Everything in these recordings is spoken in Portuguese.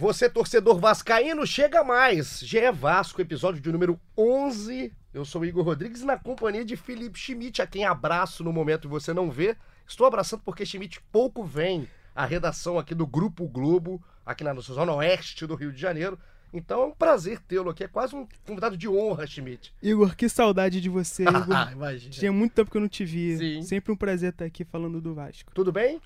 Você, torcedor vascaíno, chega mais. GE Vasco, episódio de número 11. Eu sou o Igor Rodrigues na companhia de Felipe Schmidt, a quem abraço no momento que você não vê. Estou abraçando porque Schmidt pouco vem à redação aqui do Grupo Globo, aqui na nossa zona oeste do Rio de Janeiro. Então é um prazer tê-lo aqui. É quase um convidado de honra, Schmidt. Igor, que saudade de você, Igor. Imagina. Tinha muito tempo que eu não te vi. Sim. Sempre um prazer estar aqui falando do Vasco. Tudo bem?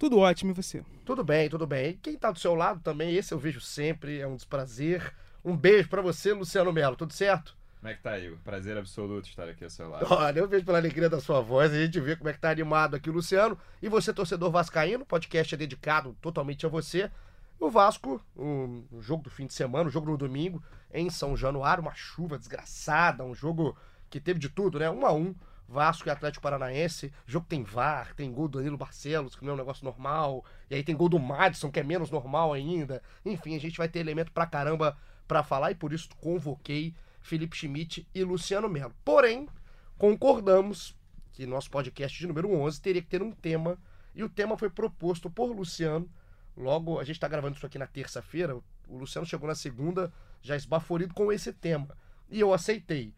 Tudo ótimo, e você? Tudo bem, tudo bem. E quem tá do seu lado também, esse eu vejo sempre, é um desprazer. Um beijo pra você, Luciano Melo. Tudo certo? Como é que tá, Igor? Prazer absoluto estar aqui ao seu lado. Olha, eu vejo pela alegria da sua voz, a gente vê como é que tá animado aqui o Luciano. E você, torcedor vascaíno, o podcast é dedicado totalmente a você. O Vasco, o, o jogo do fim de semana, o jogo no domingo, em São Januário, uma chuva desgraçada, um jogo que teve de tudo, né? Um a um, Vasco e Atlético Paranaense. Jogo tem VAR, tem gol do Danilo Barcelos, que não é um negócio normal. E aí tem gol do Madison, que é menos normal ainda. Enfim, a gente vai ter elemento pra caramba pra falar e por isso convoquei Felipe Schmidt e Luciano Melo. Porém, concordamos que nosso podcast de número 11 teria que ter um tema e o tema foi proposto por Luciano. Logo, a gente está gravando isso aqui na terça-feira. O Luciano chegou na segunda já esbaforido com esse tema. E eu aceitei.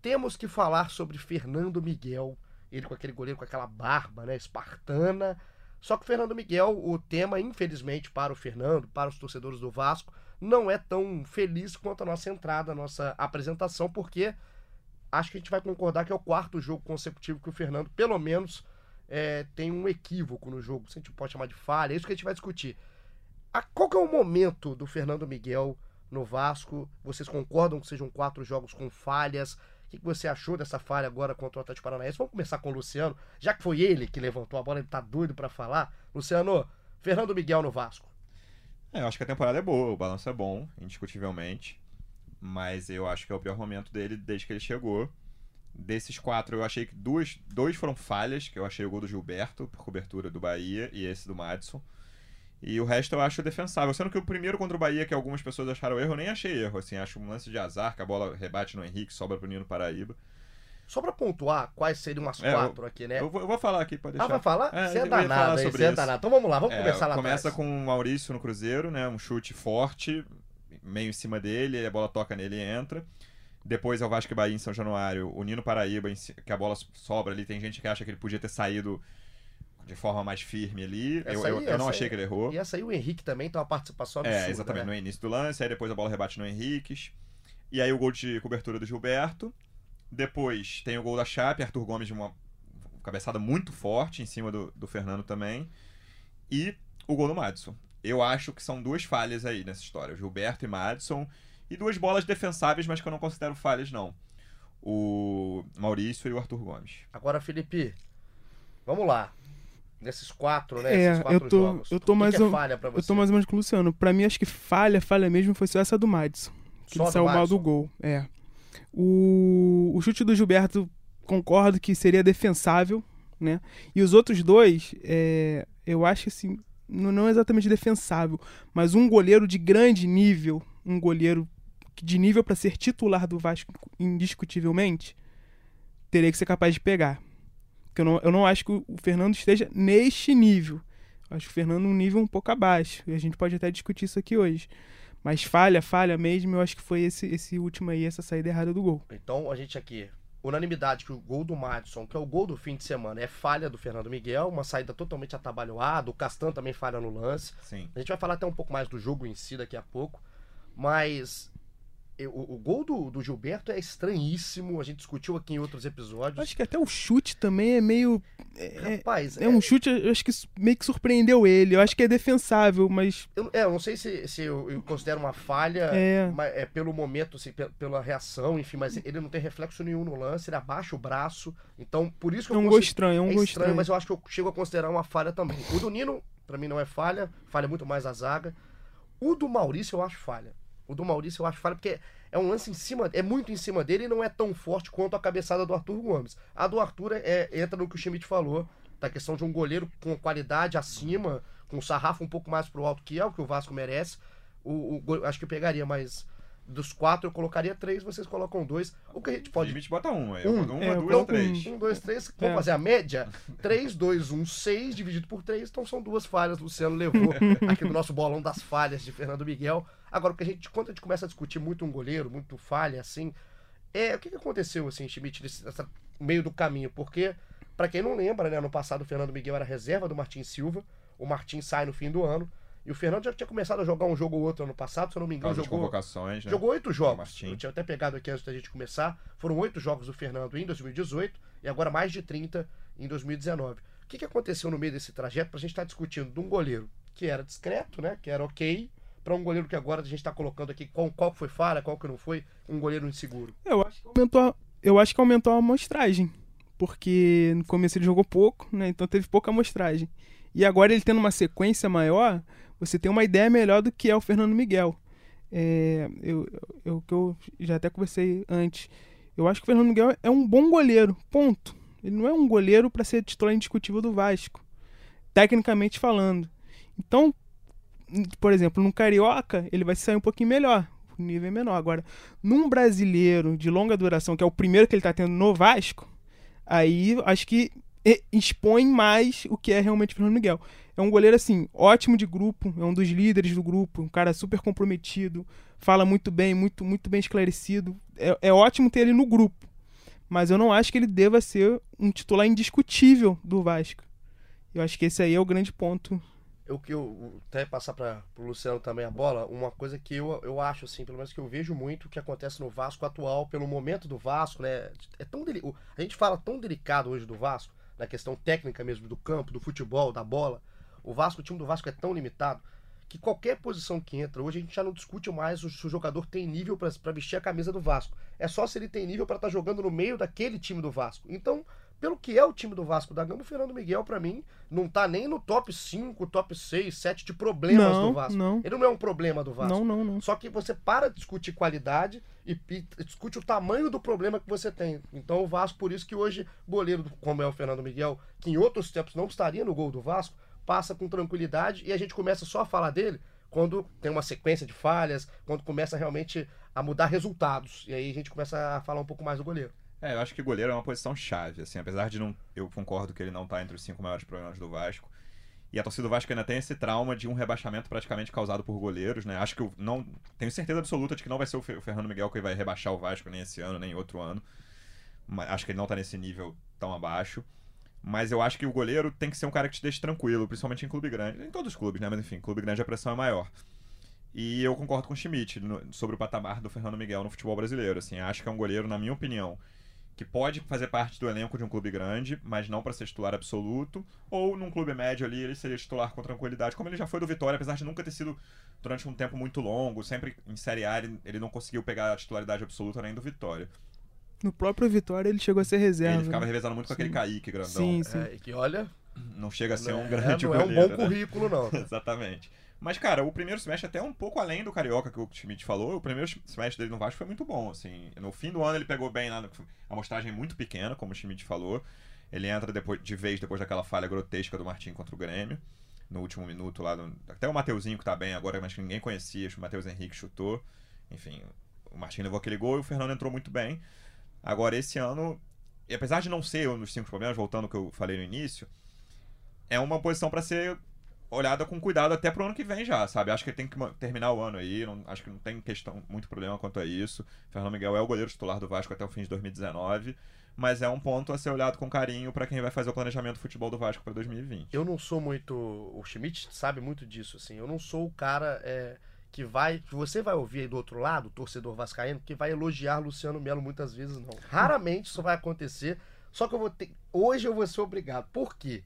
Temos que falar sobre Fernando Miguel. Ele com aquele goleiro com aquela barba, né, espartana. Só que o Fernando Miguel, o tema, infelizmente, para o Fernando, para os torcedores do Vasco, não é tão feliz quanto a nossa entrada, a nossa apresentação, porque acho que a gente vai concordar que é o quarto jogo consecutivo que o Fernando, pelo menos, é, tem um equívoco no jogo, se a gente pode chamar de falha, é isso que a gente vai discutir. A, qual que é o momento do Fernando Miguel no Vasco? Vocês concordam que sejam quatro jogos com falhas? O que, você achou dessa falha agora contra o Atlético Paranaense? Vamos começar com o Luciano, já que foi ele que levantou a bola, ele tá doido para falar. Luciano, Fernando Miguel no Vasco. É, eu acho que a temporada é boa, o balanço é bom, indiscutivelmente. Mas eu acho que é o pior momento dele desde que ele chegou. Desses quatro, eu achei que duas, dois foram falhas, que eu achei o gol do Gilberto, por cobertura do Bahia, e esse do Madison. E o resto eu acho defensável. Sendo que o primeiro contra o Bahia, que algumas pessoas acharam erro, eu nem achei erro. Assim, acho um lance de azar, que a bola rebate no Henrique, sobra pro Nino Paraíba. Só pra pontuar quais seriam as É, quatro eu- aqui, né? Eu, vou, eu vou falar aqui, pode Ah, deixar. vai falar? É, Você é danado, Você é isso. danado. Então vamos lá, vamos É, começar lá Começa atrás. com o Maurício no Cruzeiro, né? Um chute forte, meio em cima dele, a bola toca nele e entra. Depois é o Vasco e Bahia em São Januário, o Nino Paraíba, que a bola sobra ali. Tem gente que acha que ele podia ter saído de forma mais firme ali. Eu, Essa eu, aí- eu não achei aí- que ele errou. E essa aí o Henrique também tem uma participação absurda, É, exatamente, né? no início do lance, aí depois a bola rebate no Henriques. E aí o gol de cobertura do Gilberto. Depois tem o gol da Chape, Arthur Gomes de uma cabeçada muito forte em cima do, do Fernando também. E o gol do Madison. Eu acho que são duas falhas aí nessa história, o Gilberto e Madison. E duas bolas defensáveis, mas que eu não considero falhas, não. O Maurício e o Arthur Gomes. Agora, Felipe, vamos lá. Nesses quatro, né? É, Esses quatro eu tô- jogos. eu tô o que mais que é ou- falha pra você? Eu tô mais ou menos com o Luciano. Pra mim, acho que falha, falha mesmo foi só essa do Madison. Que Só ele saiu mal do gol. É. O, o chute do Gilberto, concordo que seria defensável, né? E os outros dois, é, eu acho assim, não, não exatamente defensável, mas um goleiro de grande nível, um goleiro que- de nível pra ser titular do Vasco indiscutivelmente, teria que ser capaz de pegar. Porque eu não, eu não acho que o Fernando esteja neste nível. Eu acho o Fernando um nível um pouco abaixo. E a gente pode até discutir isso aqui hoje. Mas falha, falha mesmo, eu acho que foi esse, esse último aí, essa saída errada do gol. Então, a gente aqui, unanimidade que o gol do Madison, que é o gol do fim de semana, é falha do Fernando Miguel, uma saída totalmente atabalhoada. O Castan também falha no lance. Sim. A gente vai falar até um pouco mais do jogo em si daqui a pouco. Mas o, o gol do, do Gilberto é estranhíssimo. A gente discutiu aqui em outros episódios. acho que até o chute também é meio. É, Rapaz, é um chute, eu acho que meio que surpreendeu ele. Eu acho que é defensável, mas. Eu, é, eu não sei se, se eu, eu considero uma falha É. mas é pelo momento, assim, pe- pela reação, enfim, mas ele não tem reflexo nenhum no lance, ele abaixa o braço. Então, por isso que É eu um gol estranho, é um é gol estranho, estranho. mas eu acho que eu chego a considerar uma falha também. O do Nino, pra mim, não é falha, falha muito mais a zaga. O do Maurício eu acho falha. O do Maurício eu acho falha porque é um lance em cima, é muito em cima dele e não é tão forte quanto a cabeçada do Arthur Gomes. A do Arthur é, entra no que o Schmidt falou, da questão de um goleiro com qualidade acima, com sarrafo um pouco mais pro alto, que é o que o Vasco merece. O, o acho que pegaria mais dos quatro eu colocaria três, vocês colocam dois. O que a gente pode. O limite bota um, aí. Um. uma, É, eu duas ou coloco três. Um, dois, três. Vamos É. fazer a média? Três, dois, um, seis dividido por três. Então são duas falhas. Luciano levou aqui do nosso bolão das falhas de Fernando Miguel. Agora, o que a gente, quando a gente começa a discutir muito um goleiro, muito falha, assim, é o que, que aconteceu, assim, Schmidt, nesse nessa meio do caminho? Porque, pra quem não lembra, né, no passado o Fernando Miguel era reserva do Martin Silva. O Martin sai no fim do ano. E o Fernando já tinha começado a jogar um jogo ou outro ano passado, se eu não me engano, jogou. convocações, né? Jogou oito jogos. Eu tinha até pegado aqui antes da gente começar. Foram oito jogos do Fernando em 2018 e agora mais de 30 em 2019. O que, que aconteceu no meio desse trajeto pra gente estar discutindo de um goleiro que era discreto, né? Que era ok, pra um goleiro que agora a gente tá colocando aqui qual, qual que foi falha, qual que não foi, um goleiro inseguro. Eu acho que aumentou, a- eu acho que aumentou a amostragem. Porque no começo ele jogou pouco, né? Então teve pouca amostragem. E agora ele tendo uma sequência maior, você tem uma ideia melhor do que é o Fernando Miguel. É, eu, eu, eu já até conversei antes. Eu acho que o Fernando Miguel é um bom goleiro, ponto. Ele não é um goleiro para ser titular indiscutível do Vasco, tecnicamente falando. Então, por exemplo, no Carioca, ele vai sair um pouquinho melhor, nível é menor. Agora, num brasileiro de longa duração, que é o primeiro que ele tá tendo no Vasco, aí acho que expõe mais o que é realmente o Fernando Miguel. É um goleiro, assim, ótimo de grupo, é um dos líderes do grupo, um cara super comprometido, fala muito bem, muito, muito bem esclarecido. É, é ótimo ter ele no grupo, mas eu não acho que ele deva ser um titular indiscutível do Vasco. Eu acho que esse aí é o grande ponto. Eu que eu até passar para o Luciano também a bola, uma coisa que eu, eu acho assim, pelo menos que eu vejo muito que acontece no Vasco atual, pelo momento do Vasco, né? É tão deli- o- a gente fala tão delicado hoje do Vasco, na questão técnica mesmo do campo, do futebol, da bola. O Vasco, o time do Vasco é tão limitado que qualquer posição que entra, hoje a gente já não discute mais se o jogador tem nível para vestir a camisa do Vasco. É só se ele tem nível para estar jogando no meio daquele time do Vasco. Então, pelo que é o time do Vasco da Gama, o Fernando Miguel, pra mim, não tá nem no top 5, top 6, 7 de problemas Não, do Vasco. não. Ele não é um problema do Vasco. Não, não, não. Só que você para de discutir qualidade e, e discute o tamanho do problema que você tem. Então o Vasco, por isso que hoje, goleiro como é o Fernando Miguel, que em outros tempos não estaria no gol do Vasco, passa com tranquilidade e a gente começa só a falar dele quando tem uma sequência de falhas, quando começa realmente a mudar resultados. E aí a gente começa a falar um pouco mais do goleiro. É, eu acho que goleiro é uma posição chave, assim, apesar de não. Eu concordo que ele não tá entre os cinco maiores problemas do Vasco. E a torcida do Vasco ainda tem esse trauma de um rebaixamento praticamente causado por goleiros, né? Acho que eu não. Tenho certeza absoluta de que não vai ser o Fe- o Fernando Miguel que vai rebaixar o Vasco nem esse ano, nem outro ano. Mas acho que ele não tá nesse nível tão abaixo. Mas eu acho que o goleiro tem que ser um cara que te deixe tranquilo, principalmente em clube grande. Em todos os clubes, né? Mas enfim, clube grande a pressão é maior. E eu concordo com o Schmidt no- sobre o patamar do Fernando Miguel no futebol brasileiro. Assim, acho que é um goleiro, na minha opinião, que pode fazer parte do elenco de um clube grande, mas não para ser titular absoluto, ou num clube médio ali ele seria titular com tranquilidade, como ele já foi do Vitória, apesar de nunca ter sido durante um tempo muito longo, sempre em Série A ele, ele não conseguiu pegar a titularidade absoluta nem do Vitória. No próprio Vitória ele chegou a ser reserva. ele ficava né? revezando muito com aquele Sim. Kaique grandão. Sim, sim. É, e que olha, Não chega a ser não um é- grande não é um goleiro. bom né? currículo, não. Exatamente. Mas, cara, o primeiro semestre até um pouco além do Carioca que o Schmidt falou. O primeiro semestre dele no Vasco foi muito bom, assim. No fim do ano ele pegou bem lá, a amostragem muito pequena, como o Schmidt falou. Ele entra depois, de vez depois daquela falha grotesca do Martim contra o Grêmio. No último minuto lá. no- até o Mateuzinho que tá bem agora, mas que ninguém conhecia. O Matheus Henrique chutou. Enfim, o Martim levou aquele gol e o Fernando entrou muito bem. Agora, esse ano, apesar de não ser um dos cinco problemas, voltando ao que eu falei no início, é uma posição pra ser olhada com cuidado até pro ano que vem já, sabe? Acho que ele tem que terminar o ano aí, não- acho que não tem questão, muito problema quanto a isso. Fernando Miguel é o goleiro titular do Vasco até o fim de 2019, mas é um ponto a ser olhado com carinho pra quem vai fazer o planejamento do futebol do Vasco pra 2020. eu não sou muito. O Schmidt sabe muito disso, assim. Eu não sou o cara é, que vai. que você vai ouvir aí do outro lado, o torcedor vascaíno, que vai elogiar Luciano Melo muitas vezes, não. Raramente isso vai acontecer. Só que eu vou ter. Hoje eu vou ser obrigado. Por quê?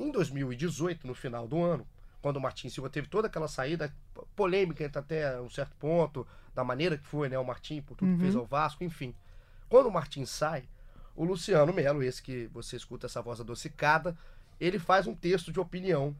Em 2018, no final do ano, quando o Martin Silva teve toda aquela saída polêmica até um certo ponto, da maneira que foi, né, o Martin, por tudo que Uhum. fez ao Vasco, enfim. Quando o Martin sai, o Luciano Melo, esse que você escuta essa voz adocicada, ele faz um texto de opinião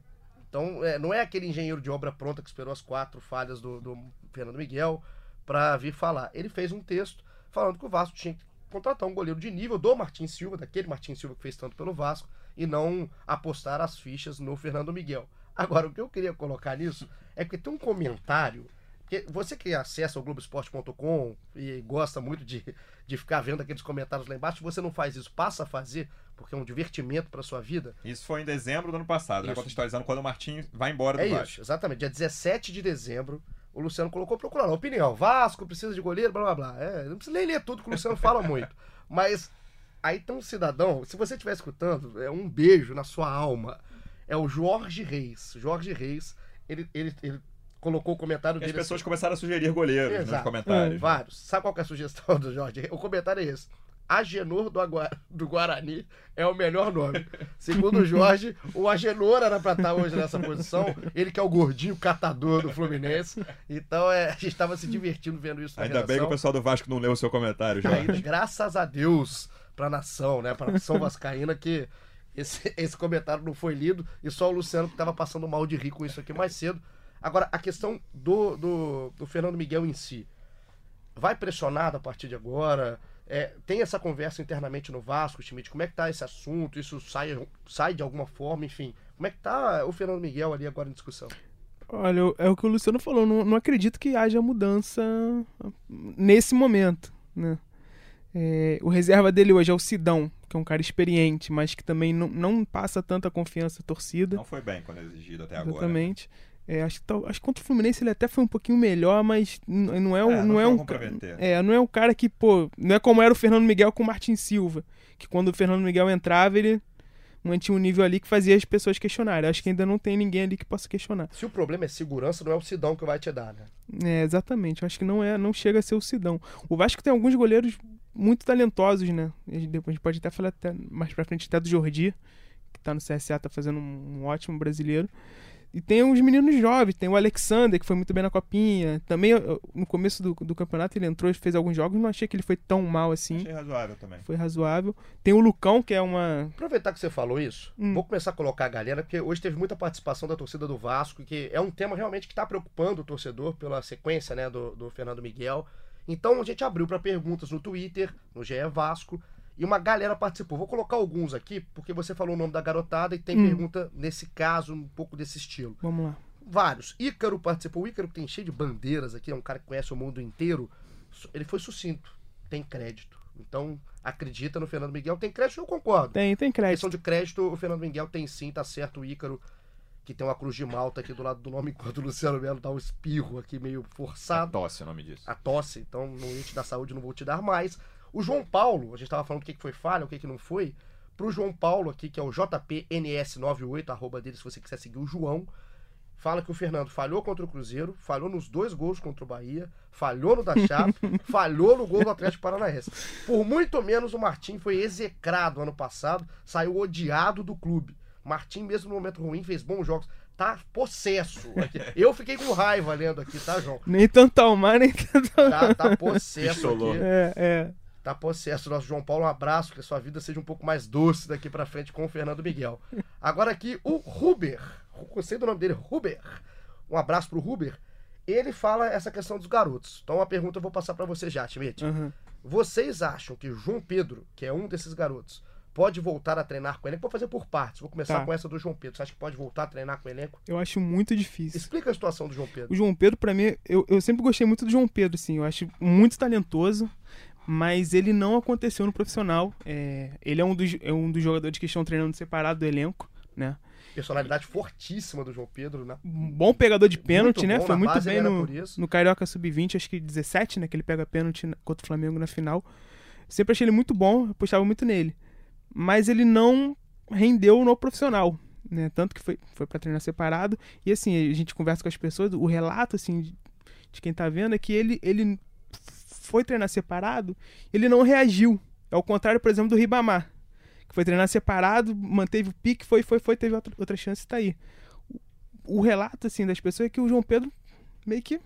Então, é, não é aquele engenheiro de obra pronta que esperou as quatro falhas do, do Fernando Miguel para vir falar. Ele fez um texto falando que o Vasco tinha que contratar um goleiro de nível do Martin Silva, daquele Martin Silva que fez tanto pelo Vasco, e não apostar as fichas no Fernando Miguel. Agora, o que eu queria colocar nisso é que tem um comentário. Porque você que acessa o Globoesporte.com e gosta muito de, de ficar vendo aqueles comentários lá embaixo, você não faz isso, passa a fazer, porque é um divertimento para sua vida. Isso foi em dezembro do ano passado, né? Isso. Contextualizando quando o Martim vai embora do É Vasco. isso, exatamente. Dia 17 de dezembro, o Luciano colocou procurar lá, opinião. Vasco precisa de goleiro, blá blá blá. É, não precisa nem ler tudo que o Luciano fala muito. Mas aí tem um cidadão, se você estiver escutando, é um beijo na sua alma. É o Jorge Reis. Jorge Reis, ele, ele, ele colocou o comentário E as dele. pessoas assim, começaram a sugerir goleiros nos Exato. comentários. Vários. Sabe qual que é a sugestão do Jorge? O comentário é esse. Agenor do, Agua... do Guarani é o melhor nome. Segundo o Jorge, o Agenor era pra estar hoje nessa posição. Ele que é o gordinho catador do Fluminense. Então é, a gente estava se divertindo vendo isso na Ainda bem que o redação. pessoal do Vasco não leu o seu comentário, Ainda, Jorge. graças a Deus pra nação, né? Pra nação vascaína que esse, esse comentário não foi lido e só o Luciano que estava passando mal de rir com isso aqui mais cedo. Agora, a questão do, do, do Fernando Miguel em si. Vai pressionado a partir de agora? É, tem essa conversa internamente no Vasco, Schmidt? Como é que tá esse assunto? Isso sai, sai de alguma forma? Enfim, como é que tá o Fernando Miguel ali agora em discussão? Olha, é o que o Luciano falou, não, não acredito que haja mudança nesse momento, né? É, o reserva dele hoje é o Sidão, que é um cara experiente, mas que também não, não passa tanta confiança à torcida. Não foi bem quando exigido até agora. Exatamente. É, acho, que acho que contra o Fluminense ele até foi um pouquinho melhor, mas não é, um, É, não, não é um é, não é um cara que, pô, não é como era o Fernando Miguel com o Martin Silva, que quando o Fernando Miguel entrava, ele mantinha um nível ali que fazia as pessoas questionarem. Acho que ainda não tem ninguém ali que possa questionar. Se o problema é segurança, não é o Sidão que vai te dar, né? É, exatamente. Acho que não é, não chega a ser o Sidão. O Vasco tem alguns goleiros muito talentosos, né? E depois a gente pode até falar até mais pra frente até do Jordi, que tá no CSA, tá fazendo um ótimo brasileiro. E tem os meninos jovens, tem o Alexander, que foi muito bem na copinha. Também no começo do, do campeonato ele entrou e fez alguns jogos, não achei que ele foi tão mal assim. Achei razoável também. Foi razoável. Tem o Lucão, que é uma. Aproveitar que você falou isso, Hum. vou começar a colocar a galera, porque hoje teve muita participação da torcida do Vasco, que é um tema realmente que está preocupando o torcedor pela sequência né, do, do Fernando Miguel. Então a gente abriu para perguntas no Twitter, no GE Vasco, e uma galera participou. Vou colocar alguns aqui, porque você falou o nome da garotada e tem Hum. pergunta nesse caso, um pouco desse estilo. Vamos lá. Vários. Ícaro participou. O Ícaro que tem cheio de bandeiras aqui, é um cara que conhece o mundo inteiro. Ele foi sucinto, tem crédito. Então, acredita no Fernando Miguel. Tem crédito, eu concordo. Tem, tem crédito. Questão de crédito, o Fernando Miguel tem sim, tá certo. O Ícaro, que tem uma cruz de malta aqui do lado do nome, enquanto o Luciano Melo dá um espirro aqui meio forçado. Tosse o nome disso. A tosse, então não ia te dar saúde, não vou te dar mais. O João Paulo, a gente tava falando o que que foi falha, o que que não foi. Pro João Paulo aqui, que é o JPNS98, arroba dele, se você quiser seguir o João. Fala que o Fernando falhou contra o Cruzeiro, falhou nos dois gols contra o Bahia, falhou no da Chape, falhou no gol do Atlético Paranaense. Por muito menos o Martim foi execrado ano passado, saiu odiado do clube. Martim, mesmo no momento ruim, fez bons jogos. Tá possesso. aqui. Eu fiquei com raiva lendo aqui, tá, João? Nem tanto ao mar, nem tanto ao... Tá, tá possesso aqui. É, é. Tá possesso. Nosso João Paulo, um abraço, que a sua vida seja um pouco mais doce daqui pra frente com o Fernando Miguel. Agora aqui, o Ruber. Gostei do nome dele, Ruber. Um abraço pro Ruber. Ele fala essa questão dos garotos. Então, uma pergunta eu vou passar pra você já, Schmidt. aham. Vocês acham que João Pedro, que é um desses garotos, pode voltar a treinar com o elenco? Vou fazer por partes. Vou começar Tá. com essa do João Pedro. Você acha que pode voltar a treinar com o elenco? Eu acho muito difícil. Explica a situação do João Pedro. O João Pedro, pra mim, eu, eu sempre gostei muito do João Pedro, assim. Eu acho muito talentoso, mas ele não aconteceu no profissional. É, ele é um, dos, é um dos jogadores que estão treinando separado do elenco, né? Personalidade fortíssima do João Pedro, né? Um bom pegador de pênalti, né? bom, Foi muito bem no, no Carioca Sub-20, acho que 17, né? Que ele pega pênalti na- contra o Flamengo na final. Sempre achei ele muito bom, apostava muito nele. Mas ele não rendeu no profissional, né? Tanto que foi, foi para treinar separado. E assim, a gente conversa com as pessoas, o relato, assim, de, de quem tá vendo é que ele, ele foi treinar separado, ele não reagiu. É o contrário, por exemplo, do Ribamar. Que foi treinar separado, manteve o pique, foi, foi, foi, teve outra, outra chance e tá aí. O, o relato, assim, das pessoas é que o João Pedro meio que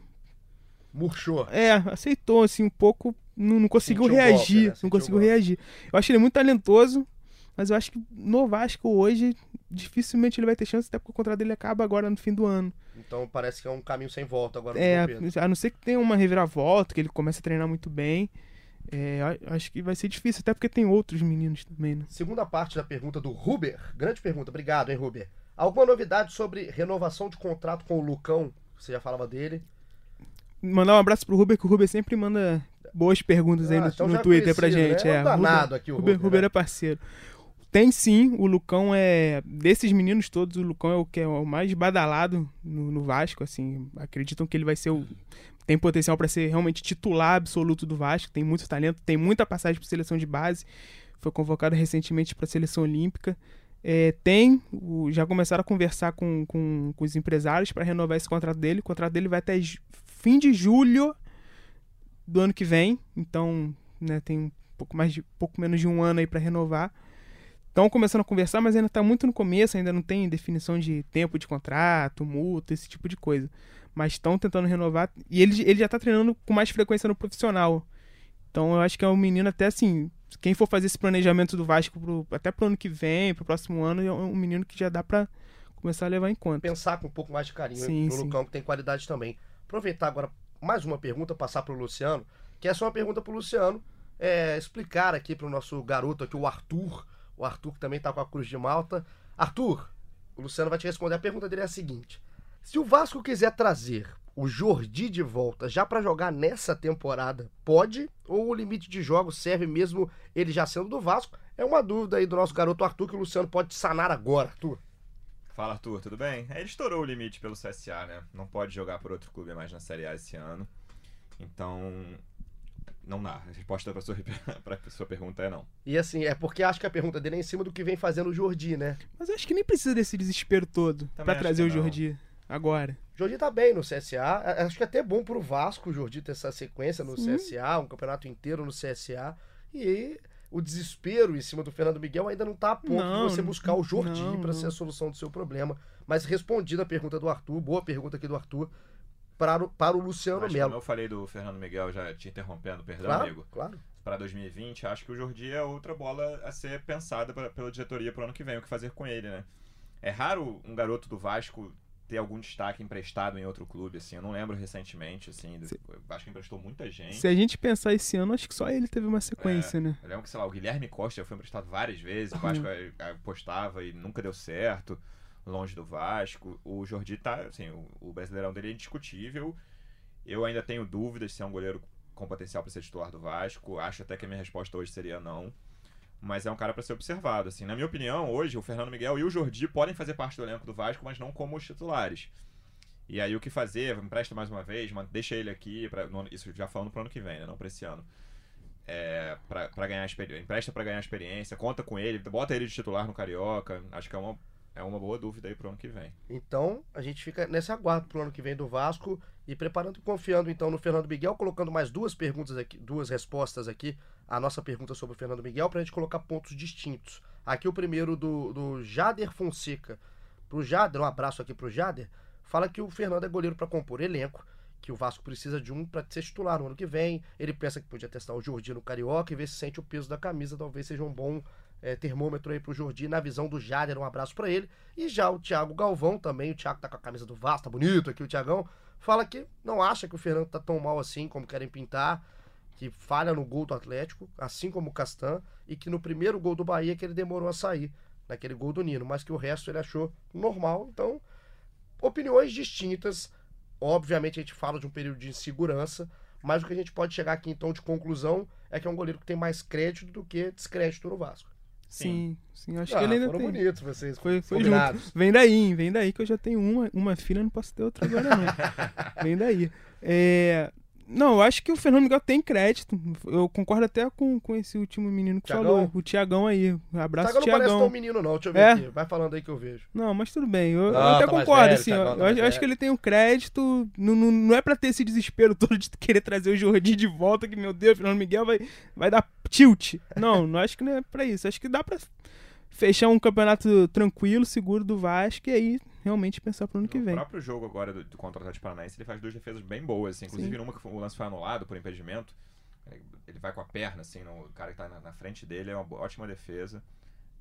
Murchou. é, aceitou, assim, um pouco. Não, não conseguiu Sentiu o golpe, reagir. né? Não conseguiu golpe. reagir. Eu acho ele muito talentoso, Mas eu acho que no Vasco hoje, dificilmente ele vai ter chance, até porque o contrato dele acaba agora no fim do ano. Então parece que é um caminho sem volta agora É, a não ser que tenha uma reviravolta, que ele comece a treinar muito bem. É, acho que vai ser difícil, até porque tem outros meninos também, né? Segunda parte da pergunta do Ruber. Grande pergunta, obrigado, hein, Ruber. Alguma novidade sobre renovação de contrato com o Lucão? Você já falava dele. Mandar um abraço pro Ruber, que o Ruber sempre manda boas perguntas aí Ah, no, então no é Twitter pra conhecido, gente. né? É um É, aqui o Ruber, Ruber, Ruber né? é parceiro. Tem sim, o Lucão é. Desses meninos todos, o Lucão é o que é o mais badalado no, no Vasco, assim. Acreditam que ele vai ser o. Tem potencial para ser realmente titular absoluto do Vasco, tem muito talento, tem muita passagem por seleção de base. Foi convocado recentemente para a seleção olímpica. É, tem, o- já começaram a conversar com, com, com os empresários para renovar esse contrato dele. O contrato dele vai até fim de julho do ano que vem, então né, tem um pouco mais de pouco menos de um ano aí para renovar. Estão começando a conversar, mas ainda está muito no começo, ainda não tem definição de tempo de contrato, multa, esse tipo de coisa. Mas estão tentando renovar e ele, ele já está treinando com mais frequência no profissional. Então eu acho que é um menino até assim, quem for fazer esse planejamento do Vasco pro, até pro ano que vem, pro próximo ano, é um menino que já dá para começar a levar em conta. Pensar com um pouco mais de carinho Sim, no sim. Lucão, que tem qualidade também. Aproveitar agora mais uma pergunta, passar pro Luciano, que é só uma pergunta pro Luciano é, explicar aqui pro nosso garoto aqui, o Arthur. O Arthur que também tá com a Cruz de Malta. Arthur, o Luciano vai te responder. A pergunta dele é a seguinte: Se o Vasco quiser trazer o Jordi de volta já pra jogar nessa temporada, pode? Ou o limite de jogos serve mesmo ele já sendo do Vasco? É uma dúvida aí do nosso garoto Arthur que o Luciano pode sanar agora, Arthur. Fala, Arthur, tudo bem? É, Ele estourou o limite pelo CSA, né? Não pode jogar por outro clube mais na Série A esse ano. Então, não dá. A resposta pra sua, pra sua pergunta é não. E assim, é porque acho que a pergunta dele é em cima do que vem fazendo o Jordi, né? Mas eu acho que nem precisa desse desespero todo para trazer o. Jordi agora. O Jordi tá bem no CSA. Acho que é até bom pro Vasco o Jordi ter essa sequência no Sim. CSA, um campeonato inteiro no CSA. E aí, o desespero em cima do Fernando Miguel ainda não tá a ponto Não, de você buscar o Jordi não. ser a solução do seu problema. Mas respondida a pergunta do Arthur, boa pergunta aqui do Arthur, para o, para o Luciano Mas como Melo. eu falei do Fernando Miguel, já te interrompendo, perdão, Claro, amigo. claro. Para 2020, acho que o Jordi é outra bola a ser pensada pela, pela diretoria pro ano que vem, o que fazer com ele, né? É raro um garoto do Vasco ter algum destaque emprestado em outro clube, assim. Eu não lembro recentemente, assim. Do, o Vasco emprestou muita gente. Se a gente pensar esse ano, acho que só ele teve uma sequência, né? Eu lembro que, sei lá, o Guilherme Costa já foi emprestado várias vezes, o Vasco eh, apostava e nunca deu certo, longe do Vasco. O Jordi tá, assim, o, o brasileirão dele é indiscutível. Eu ainda tenho dúvidas se é um goleiro com potencial para ser titular do Vasco. Acho até que a minha resposta hoje seria não. Mas é um cara para ser observado, assim. Na minha opinião, hoje o Fernando Miguel e o Jordi podem fazer parte do elenco do Vasco, mas não como os titulares. E aí o que fazer? Empresta mais uma vez, deixa ele aqui, pra, isso já falando pro ano que vem, né? Não pra esse ano. É, pra ganhar experiência, empresta pra ganhar experiência, conta com ele, bota ele de titular no Carioca. Acho que é uma, é uma boa dúvida aí pro ano que vem. Então, a gente fica nesse aguardo pro ano que vem do Vasco e preparando, confiando então no Fernando Miguel, colocando mais duas perguntas aqui, duas respostas aqui à nossa pergunta sobre o Fernando Miguel, pra gente colocar pontos distintos. Aqui o primeiro do, do Jader Fonseca. Pro Jader, um abraço aqui pro Jader, fala que o Fernando é goleiro pra compor elenco, que o Vasco precisa de um pra ser titular no ano que vem. Ele pensa que podia testar o Jordi no Carioca e ver se sente o peso da camisa, talvez seja um bom é, termômetro aí pro Jordi na visão do Jader. Um abraço pra ele. E já o Thiago Galvão também, o Thiago tá com a camisa do Vasco, tá bonito aqui o Thiagão, fala que não acha que o Fernando tá tão mal assim como querem pintar, que falha no gol do Atlético, assim como o Castan, e que no primeiro gol do Bahia que ele demorou a sair, naquele gol do Nino, mas que o resto ele achou normal. Então, opiniões distintas. Obviamente a gente fala de um período de insegurança, mas o que a gente pode chegar aqui então de conclusão é que é um goleiro que tem mais crédito do que descrédito no Vasco. Sim, sim, acho Ah, que ele ainda foram tem. bonitos vocês. Foi, foi combinados. junto. Vem daí, hein? vem daí que eu já tenho uma, uma filha, não posso ter outra agora não. vem daí. É, Não, eu acho que o Fernando Miguel tem crédito. Eu concordo até com, com esse último menino que Thiagão? falou, o Tiagão aí. Abraço, Thiago não parece Tiagão. tão menino não, deixa eu ver É? aqui. Vai falando aí que eu vejo. Não, mas tudo bem. Eu, eu Não, até tá concordo, velho, assim. Thiagão, eu, tá eu acho que ele tem o crédito. Não, não, não é pra ter esse desespero todo de querer trazer o Jordi de volta, que, meu Deus, o Fernando Miguel vai, vai dar tilt. Não, não acho que não é pra isso. Acho que dá pra fechar um campeonato tranquilo, seguro do Vasco e aí realmente pensar pro ano que No vem. próprio jogo agora do, do contra o Atlético Paranaense, ele faz duas defesas bem boas, assim. Inclusive, Sim. numa que foi- o lance foi anulado por impedimento. Ele vai com a perna, assim, no o cara que tá na, na frente dele, é uma ótima defesa.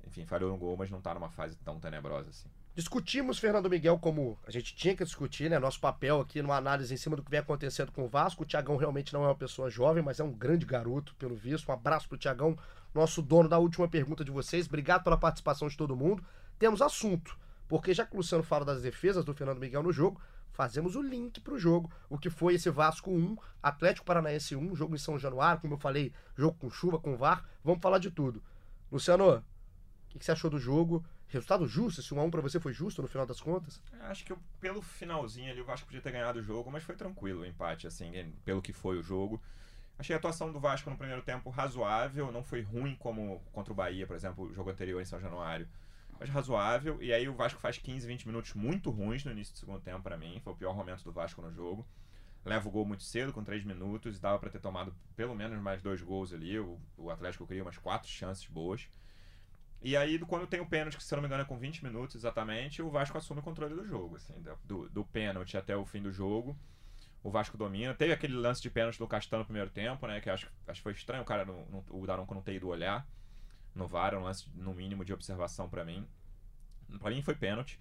enfim, falhou no gol, mas não tá numa fase tão tenebrosa assim. Discutimos Fernando Miguel como a gente tinha que discutir, né? Nosso papel aqui numa análise em cima do que vem acontecendo com o Vasco. O Tiagão realmente não é uma pessoa jovem, mas é um grande garoto, pelo visto. Um abraço pro Tiagão, nosso dono da última pergunta de vocês. Obrigado pela participação de todo mundo. Temos assunto, porque já que o Luciano fala das defesas do Fernando Miguel no jogo, fazemos o link pro jogo. O que foi esse Vasco 1, Atlético Paranaense 1, jogo em São Januário, como eu falei, jogo com chuva, com VAR. Vamos falar de tudo. Luciano, o que, que você achou do jogo? Resultado justo? Esse 1x1 pra você foi justo no final das contas? Acho que eu, pelo finalzinho ali o Vasco podia ter ganhado o jogo, mas foi tranquilo o empate, assim, pelo que foi o jogo. Achei a atuação do Vasco no primeiro tempo razoável, não foi ruim como contra o Bahia, por exemplo, o jogo anterior em São Januário, mas razoável. E aí o Vasco faz 15, 20 minutos muito ruins no início do segundo tempo para mim, foi o pior momento do Vasco no jogo. Leva o gol muito cedo, com 3 minutos, e dava para ter tomado pelo menos mais dois gols ali. O, o Atlético cria umas quatro chances boas. E aí, quando tem o pênalti, que se não me engano é com 20 minutos exatamente, o Vasco assume o controle do jogo. Assim, do, do pênalti até o fim do jogo, o Vasco domina. Teve aquele lance de pênalti do Castan no primeiro tempo, né? Que acho, acho que foi estranho o cara, no, no, o Daronco não ter ido olhar no VAR, um lance no mínimo de observação para mim. Para mim foi pênalti.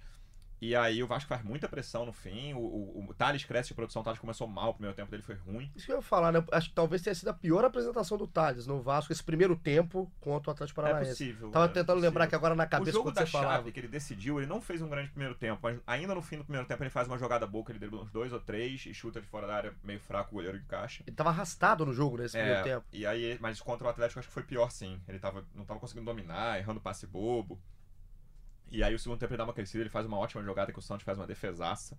E aí o Vasco faz muita pressão no fim. O, o, o Thales cresce de produção. O Thales começou mal, o primeiro tempo dele foi ruim. Isso que eu ia falar, né? Acho que talvez tenha sido a pior apresentação do Thales no Vasco, esse primeiro tempo contra o Atlético Paranaense. É possível. Tava é tentando possível. lembrar que agora na cabeça o jogo da chave falava. que ele decidiu, ele não fez um grande primeiro tempo, mas ainda no fim do primeiro tempo ele faz uma jogada boa, ele dribla uns dois ou três e chuta de fora da área meio fraco, o goleiro encaixa. Ele tava arrastado no jogo nesse primeiro É, tempo. e aí, mas contra o Atlético acho que foi pior sim. Ele tava, não tava conseguindo dominar, errando passe bobo. E aí o segundo tempo ele dá uma crescida, ele faz uma ótima jogada que o Santos faz uma defesaça.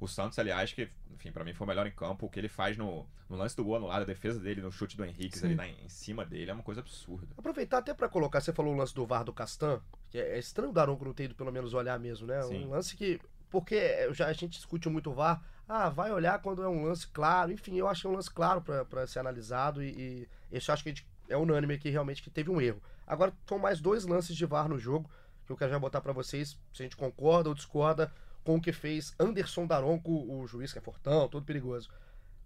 O Santos, aliás, que, enfim, pra mim foi o melhor em campo. O que ele faz no, no lance do gol anulado, a defesa dele, no chute do Henrique, ali na- em cima dele, é uma coisa absurda. Aproveitar até pra colocar, você falou o lance do VAR do Castan, que é é estranho o Daronco não ter ido pelo menos olhar mesmo, né? Sim. Um lance que. Porque já, a gente discute muito o VAR. Ah, vai olhar quando é um lance claro. Enfim, eu achei um lance claro pra, pra ser analisado e, e eu acho que é unânime aqui realmente que teve um erro. Agora, são mais dois lances de VAR no jogo que eu quero já botar pra vocês, se a gente concorda ou discorda com o que fez Anderson Daronco, o juiz que é fortão, todo perigoso.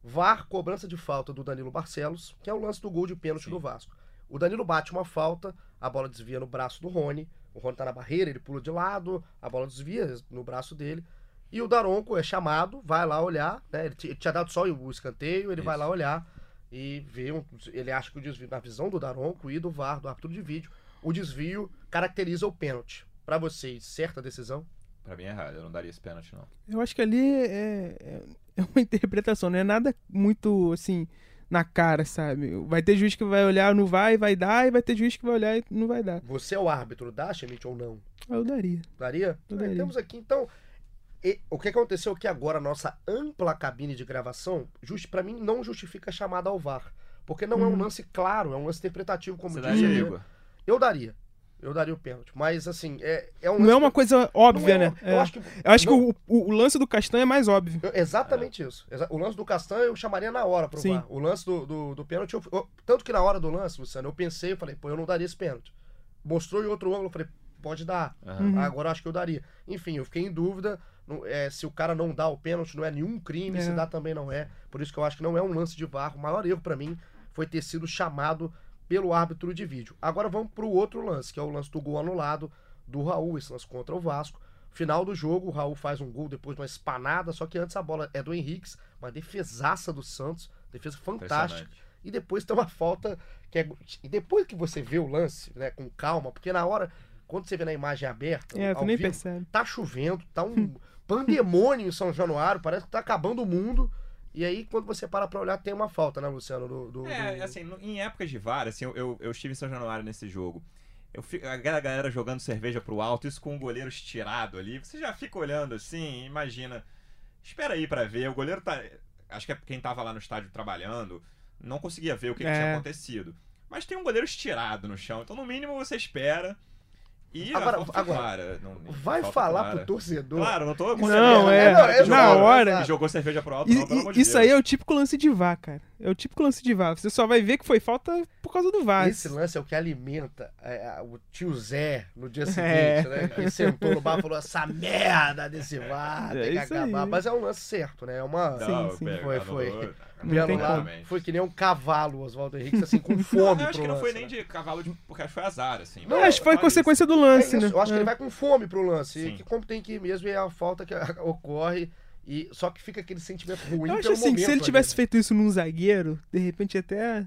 VAR, cobrança de falta do Danilo Barcelos, que é o lance do gol de pênalti Sim. do Vasco. O Danilo bate uma falta, a bola desvia no braço do Rony. O Rony tá na barreira, ele pula de lado, a bola desvia no braço dele. E o Daronco é chamado, vai lá olhar, né? Ele, tinha dado só o escanteio, ele vai Isso. lá olhar e vê um, ele acha que o desvio, na visão do Daronco e do VAR, do árbitro de vídeo, o desvio caracteriza o pênalti. Pra vocês, certa decisão? Pra mim é errado, eu não daria esse pênalti, não. Eu acho que ali é, é, é uma interpretação, não é nada muito assim na cara, sabe? Vai ter juiz que vai olhar, não vai, vai dar, e vai ter juiz que vai olhar e não vai dar. Você é o árbitro, dá, Schmidt, ou não? Eu daria. Daria? Eu Ah, daria. Temos aqui, então. e- o que aconteceu aqui agora, a nossa ampla cabine de gravação, just, para mim, não justifica a chamada ao VAR. Porque não é um Uhum. lance claro, é um lance interpretativo, como Você disse. daria? Igor? Eu daria. Eu daria o pênalti. Mas, assim, é, é um Não é uma que- coisa não óbvia, é- né? Eu É. acho que, Eu acho não- que o, o- o lance do Castanho é mais óbvio. eu- exatamente isso. Exa- O lance do Castan eu chamaria na hora pro Sim. VAR. O lance do, do, do pênalti, eu- eu- tanto que na hora do lance, Luciano, eu pensei, eu falei, pô, eu não daria esse pênalti. Mostrou em outro ângulo, eu falei, pode dar. Uhum. Agora eu acho que eu daria. Enfim, eu fiquei em dúvida. não- é, se o cara não dá o pênalti, não é nenhum crime, É. se dá também não é. Por isso que eu acho que não é um lance de VAR. O maior erro pra mim foi ter sido chamado pelo árbitro de vídeo. Agora vamos pro outro lance, que é o lance do gol anulado do Raul, esse lance contra o Vasco. Final do jogo, o Raul faz um gol depois de uma espanada, só que antes a bola é do Henriques, uma defesaça do Santos, defesa fantástica. E depois tem uma falta que é. E depois que você vê o lance, né, com calma, porque na hora, quando você vê na imagem aberta, É, ao vivo, percebe. tá chovendo, tá um pandemônio em São Januário, parece que tá acabando o mundo. E aí, quando você para pra olhar, tem uma falta, né, Luciano? Do, do- É, do- assim, no- em épocas de VAR, assim, eu, eu, eu estive em São Januário nesse jogo. Eu fi- a galera, jogando cerveja pro alto, isso com o goleiro estirado ali. Você já fica olhando assim, imagina. Espera aí pra ver. O goleiro tá. Acho que é quem tava lá no estádio trabalhando, não conseguia ver o que, que É. tinha acontecido. Mas tem um goleiro estirado no chão, então no mínimo você espera. E Agora- agora. Não- Vai falta falar pro torcedor. Claro, não tô Não, é, não, é na zoado, hora. é E jogou cerveja pro alto, E- não, pelo e- de isso Deus. aí é o típico lance de VAR, cara. É o típico lance de VAR. Você só vai ver que foi falta por causa do VAR. Esse lance é o que alimenta é, o tio Zé no dia seguinte, É. né? Que sentou no bar e falou: essa merda desse VAR, É tem que acabar. aí. Mas é um lance certo, né? É uma. Sim, Não, sim. Foi, não, foi. Não, tem como. foi que nem um cavalo, Oswaldo Henrique, assim, com Não, fome. eu acho pro que não foi lance, nem né? de cavalo, de, porque acho que foi azar, assim. Não, acho que foi consequência do É lance, isso, né? eu acho que É. ele vai com fome pro lance. Sim. Que como tem que ir mesmo e é a falta que ocorre. E, só que fica aquele sentimento ruim Eu acho pelo assim, que se momento ele tivesse ali, né? feito isso num zagueiro, de repente até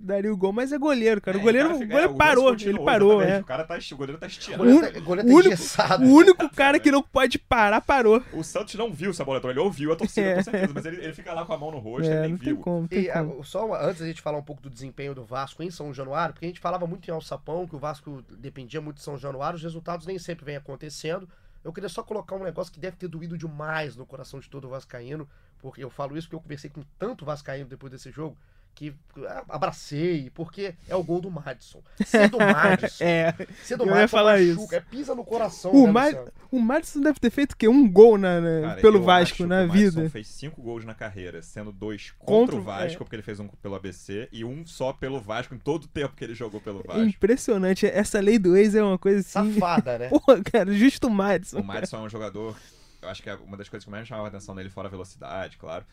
daria o gol, mas é goleiro, cara. É, o goleiro, cara o fica- goleiro é, o parou, ele parou, é. O, cara tá, o goleiro tá O estirando. goleiro o tá- o goleiro tá único- engessado. O único cara que não pode parar, parou. O Santos não viu essa bola, ele ouviu a torcida, É. com certeza, mas ele, ele fica lá com a mão no rosto, ele É, nem não tem viu. como, E a- só uma- antes da gente falar um pouco do desempenho do Vasco em São Januário, porque a gente falava muito em Alçapão, que o Vasco dependia muito de São Januário, os resultados nem sempre vêm acontecendo. Eu queria só colocar um negócio que deve ter doído demais no coração de todo vascaíno, porque eu falo isso porque eu conversei com tanto vascaíno depois desse jogo, que ah, abracei, porque é o gol do Madison. Ser do Madison, É, ser do eu ia Madison falar machuca, isso. é pisa no coração. o, né, Ma o Madison deve ter feito o quê? Um gol na, na- Cara, pelo Vasco na o Madison vida. fez cinco gols na carreira, sendo dois contra, Contra o o- Vasco, é. porque ele fez um pelo ABC, e um só pelo Vasco em todo o tempo que ele jogou pelo É Vasco. impressionante. Essa lei do ex é uma coisa assim. Safada, né? Pô, cara, justo o Madison. O Madison é um jogador, eu acho que é uma das coisas que mais me chamava a atenção nele, fora a velocidade, claro,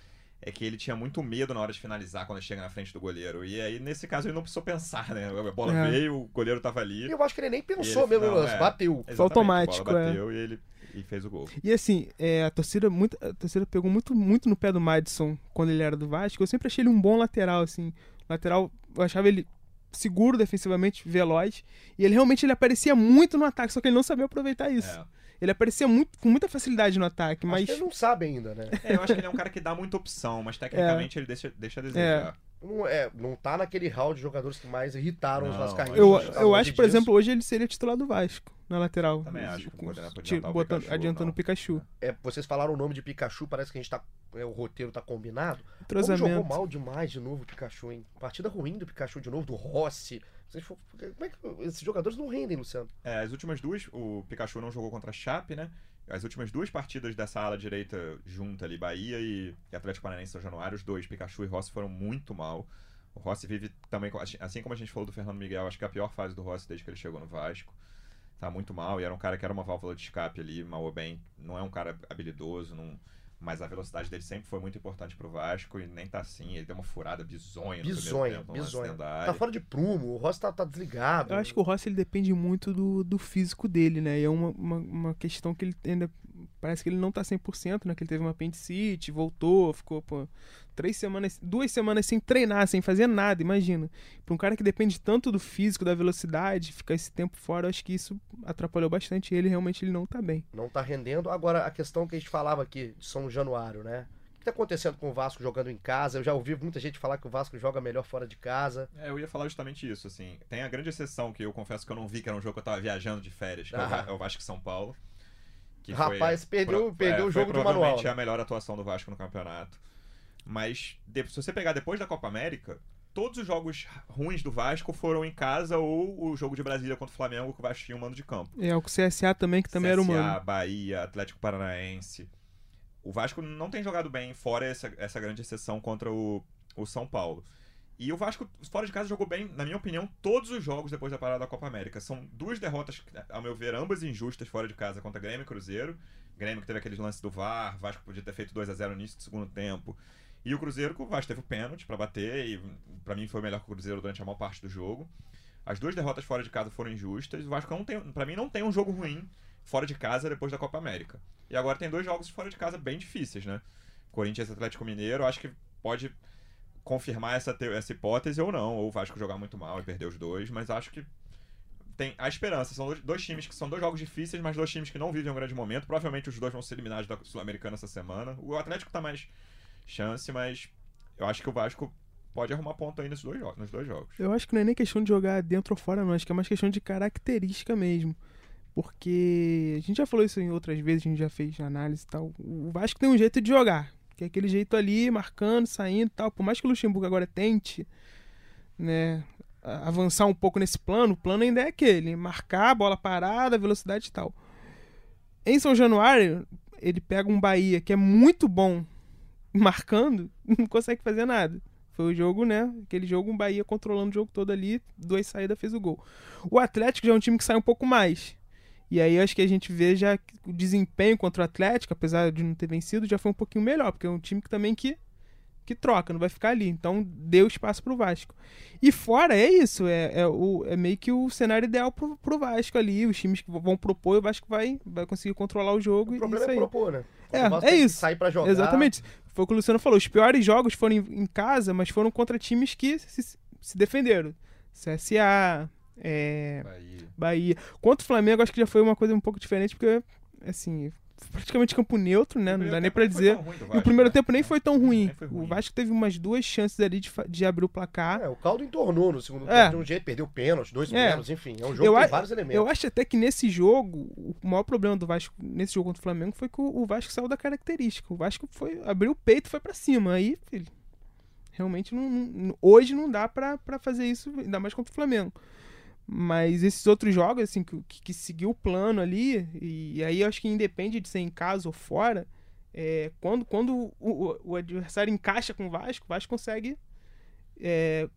é que ele tinha muito medo na hora de finalizar quando ele chega na frente do goleiro. E aí, nesse caso, ele não precisou pensar, né? A bola É. veio, o goleiro tava ali. E eu acho que ele nem pensou Ele- mesmo no não, lance, é. bateu. Exatamente, automático, A bola é. bateu e ele e fez o gol. E assim, é, a, torcida muito, a torcida pegou muito, muito no pé do Madison quando ele era do Vasco. Eu sempre achei ele um bom lateral, assim. Lateral, eu achava ele seguro defensivamente, veloz. E ele realmente ele aparecia muito no ataque, só que ele não sabia aproveitar isso. É. Ele aparecia muito, com muita facilidade no ataque, Acho mas que ele não sabe ainda, né? É, eu acho que ele é um cara que dá muita opção, mas tecnicamente ele deixa, deixa a desejar. Não, é, não tá naquele hall de jogadores que mais irritaram os Não, vascaínos. eu, eu acho que, por disso. exemplo, hoje ele seria titular do Vasco, na lateral. Também acho que Com- botando- Pikachu, adiantando o Pikachu. É, vocês falaram o nome de Pikachu, parece que a gente tá. é, o roteiro tá combinado. Como jogou mal demais de novo o Pikachu, hein? Partida ruim do Pikachu de novo, do Rossi. Como é que esses jogadores não rendem, Luciano? É, as últimas duas, o Pikachu não jogou contra a Chape, né? As últimas duas partidas dessa ala direita junta ali, Bahia e, Atlético Paranaense São Januário, os dois, Pikachu e Rossi, foram muito mal. O Rossi vive também, com- assim como a gente falou do Fernando Miguel, acho que é a pior fase do Rossi desde que ele chegou no Vasco. Tá muito mal, e era um cara que era uma válvula de escape ali, mal ou bem. Não é um cara habilidoso, não... mas a velocidade dele sempre foi muito importante pro Vasco e nem tá assim. Ele deu uma furada bizonha no Bizonha, primeiro tempo, bizonha. Tá fora de prumo, o Rossi tá, tá desligado. Eu acho que o Rossi ele depende muito do, do físico dele, né? E é uma, uma, uma questão que ele ainda. Parece que ele não tá 100%, né? Que ele teve uma apendicite, voltou, ficou, pô, três semanas, duas semanas sem treinar, sem fazer nada, imagina. Pra um cara que depende tanto do físico, da velocidade, ficar esse tempo fora, eu acho que isso atrapalhou bastante ele. Realmente ele não tá bem. Não tá rendendo. Agora, a questão que a gente falava aqui de São Januário, né? O que tá acontecendo com o Vasco jogando em casa? Eu já ouvi muita gente falar que o Vasco joga melhor fora de casa. É, eu ia falar justamente isso, assim. Tem a grande exceção que eu confesso que eu não vi, que era um jogo que eu tava viajando de férias, que é o Ah. É o Vasco São Paulo. Que Rapaz, perdeu- perdeu o foi jogo de provavelmente manual, né? a melhor atuação do Vasco no campeonato. Mas de- se você pegar depois da Copa América, todos os jogos ruins do Vasco foram em casa ou o jogo de Brasília contra o Flamengo, que o Vasco tinha um mando de campo. É, o CSA também, que também era CSA, humano. Bahia, Atlético Paranaense. O Vasco não tem jogado bem, fora essa, essa grande exceção contra o, o São Paulo. E o Vasco, fora de casa, jogou bem, na minha opinião, todos os jogos depois da parada da Copa América. São duas derrotas, ao meu ver, ambas injustas fora de casa contra Grêmio e Cruzeiro. Grêmio que teve aqueles lances do VAR, Vasco podia ter feito 2 a 0 no início do segundo tempo. E o Cruzeiro, que o Vasco teve o pênalti pra bater, e pra mim foi melhor que o Cruzeiro durante a maior parte do jogo. As duas derrotas fora de casa foram injustas. O Vasco não tem, para mim não tem um jogo ruim fora de casa depois da Copa América. E agora tem dois jogos fora de casa bem difíceis, né? Corinthians e Atlético Mineiro, acho que pode confirmar essa, essa hipótese ou não, ou o Vasco jogar muito mal e perder os dois, mas acho que tem a esperança. São dois, dois times que são dois jogos difíceis, mas dois times que não vivem um grande momento. Provavelmente os dois vão ser eliminados da Sul-Americana essa semana. O Atlético tá mais chance, mas eu acho que o Vasco pode arrumar ponto aí nesses dois, nos dois jogos. Eu acho que não é nem questão de jogar dentro ou fora, não. Acho que é mais questão de característica mesmo. Porque a gente já falou isso em outras vezes, a gente já fez análise e tal. O Vasco tem um jeito de jogar. Que é aquele jeito ali, marcando, saindo tal. Por mais que o Luxemburgo agora tente, né, avançar um pouco nesse plano, o plano ainda é aquele: marcar, bola parada, velocidade e tal. Em São Januário, ele pega um Bahia que é muito bom marcando, não consegue fazer nada. Foi o jogo, né? Aquele jogo, um Bahia controlando o jogo todo ali, duas saídas fez o gol. O Atlético já é um time que sai um pouco mais. E aí acho que a gente vê já o desempenho contra o Atlético, apesar de não ter vencido, já foi um pouquinho melhor, porque é um time que também que que troca, não vai ficar ali. Então deu espaço pro Vasco. E fora é isso, é, é, o, é meio que o cenário ideal pro, pro Vasco ali. Os times que vão propor, o Vasco vai, vai conseguir controlar o jogo. O e problema é aí. propor, né? É, é isso. Sair pra jogar. Exatamente. Foi o que o Luciano falou. Os piores jogos foram em, em casa, mas foram contra times que se, se defenderam. CSA, é, Bahia. Bahia. Contra o Flamengo, acho que já foi uma coisa um pouco diferente, porque, assim, praticamente campo neutro, né? Não dá nem pra dizer. E o primeiro tempo nem foi tão ruim. Foi ruim. O Vasco teve umas duas chances ali de, de abrir o placar. É, o caldo entornou no segundo É. tempo de um jeito, perdeu pênalti, dois É. pênaltis, enfim. É um jogo Eu que tem a- vários elementos. Eu acho até que nesse jogo, o maior problema do Vasco, nesse jogo contra o Flamengo, foi que o o Vasco saiu da característica. O Vasco foi, abriu o peito e foi pra cima. Aí, filho, realmente não, não- hoje não dá pra fazer isso, ainda mais contra o Flamengo. Mas esses outros jogos, assim, que, que, seguiu o plano ali, e, aí eu acho que independe de ser em casa ou fora, é, quando, quando o, o- adversário encaixa com o Vasco, o Vasco consegue é,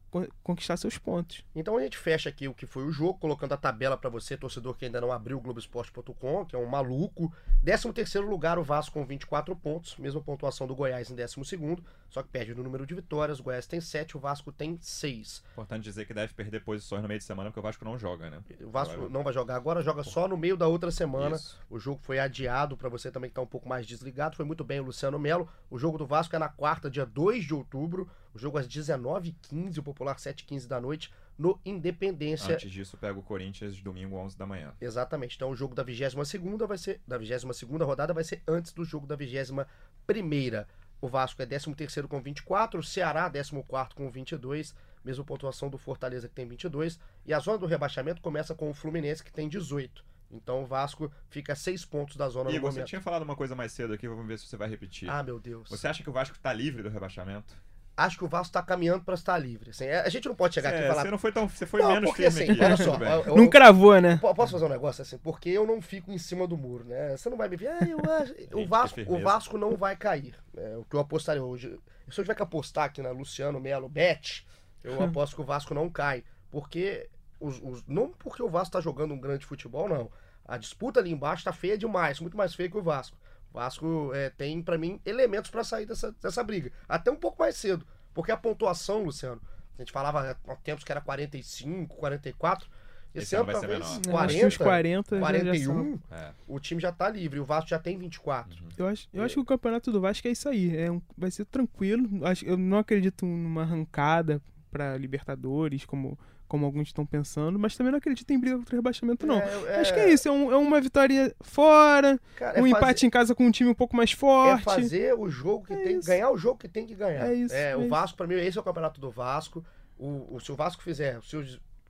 conquistar seus pontos. Então a gente fecha aqui o que foi o jogo, colocando a tabela pra você, torcedor que ainda não abriu o Globoesporte.com, que é um maluco. 13 terceiro lugar o Vasco com 24 pontos, mesma pontuação do Goiás em 12 segundo, só que perde no número de vitórias. O Goiás tem 7, o Vasco tem 6. Importante dizer que deve perder posições no meio de semana, porque o Vasco não joga, né? O Vasco Agora- não vai jogar agora, joga só no meio da outra semana. Isso. O jogo foi adiado para você também que tá um pouco mais desligado. Foi muito bem o Luciano Melo. O jogo do Vasco é na quarta, dia 2 de outubro. O jogo às 19h15, o popular 7h15 da noite, no Independência. Antes disso, pega o Corinthians domingo 11 da manhã. Exatamente. Então o jogo da 22ª vai ser da 22ª rodada vai ser antes do jogo da 21ª. O Vasco é 13º com 24, o Ceará 14º com 22, mesma pontuação do Fortaleza que tem 22, e a zona do rebaixamento começa com o Fluminense que tem 18. Então o Vasco fica a 6 pontos da zona no Igor, você momento. tinha falado uma coisa mais cedo aqui, vamos ver se você vai repetir. Ah, meu Deus. Você acha que o Vasco tá livre do rebaixamento? Acho que o Vasco tá caminhando para estar livre. Assim, a gente não pode chegar aqui É, e falar Você não foi tão. Você foi Não, menos porque, firme assim, aqui. olha só, eu- eu- Não cravou, né? Po- Posso fazer um negócio assim? Porque eu não fico em cima do muro, né? Você não vai me ver. Ah, eu acho. O Vasco, o. Vasco não vai cair. É o que eu apostaria hoje. Se eu tiver que apostar aqui na Luciano Melo Bet, eu aposto que o Vasco não cai. Porque. Os, os- não porque o Vasco tá jogando um grande futebol, não. A disputa ali embaixo tá feia demais, muito mais feia que o Vasco. O Vasco é, tem, pra mim, elementos pra sair dessa, dessa briga. Até um pouco mais cedo. Porque a pontuação, Luciano, a gente falava há tempos que era 45, 44. Esse, Esse ano, ano vai ser talvez menor. Que os 40, 40 já- já são. 41, É. o time já tá livre. O Vasco já tem 24. Eu acho, eu acho que o campeonato do Vasco é isso aí. É um- vai ser tranquilo. Acho, eu não acredito numa arrancada pra Libertadores, como, como alguns estão pensando, mas também não acredito em briga contra o rebaixamento, não. É, Acho que é isso, é, um- é uma vitória fora, Cara, é um fazer- empate em casa com um time um pouco mais É forte. fazer o jogo que É tem isso. ganhar o jogo que tem que ganhar. É isso, é o. Vasco, pra mim, esse é o campeonato do Vasco. O, o- se o Vasco fizer, se o,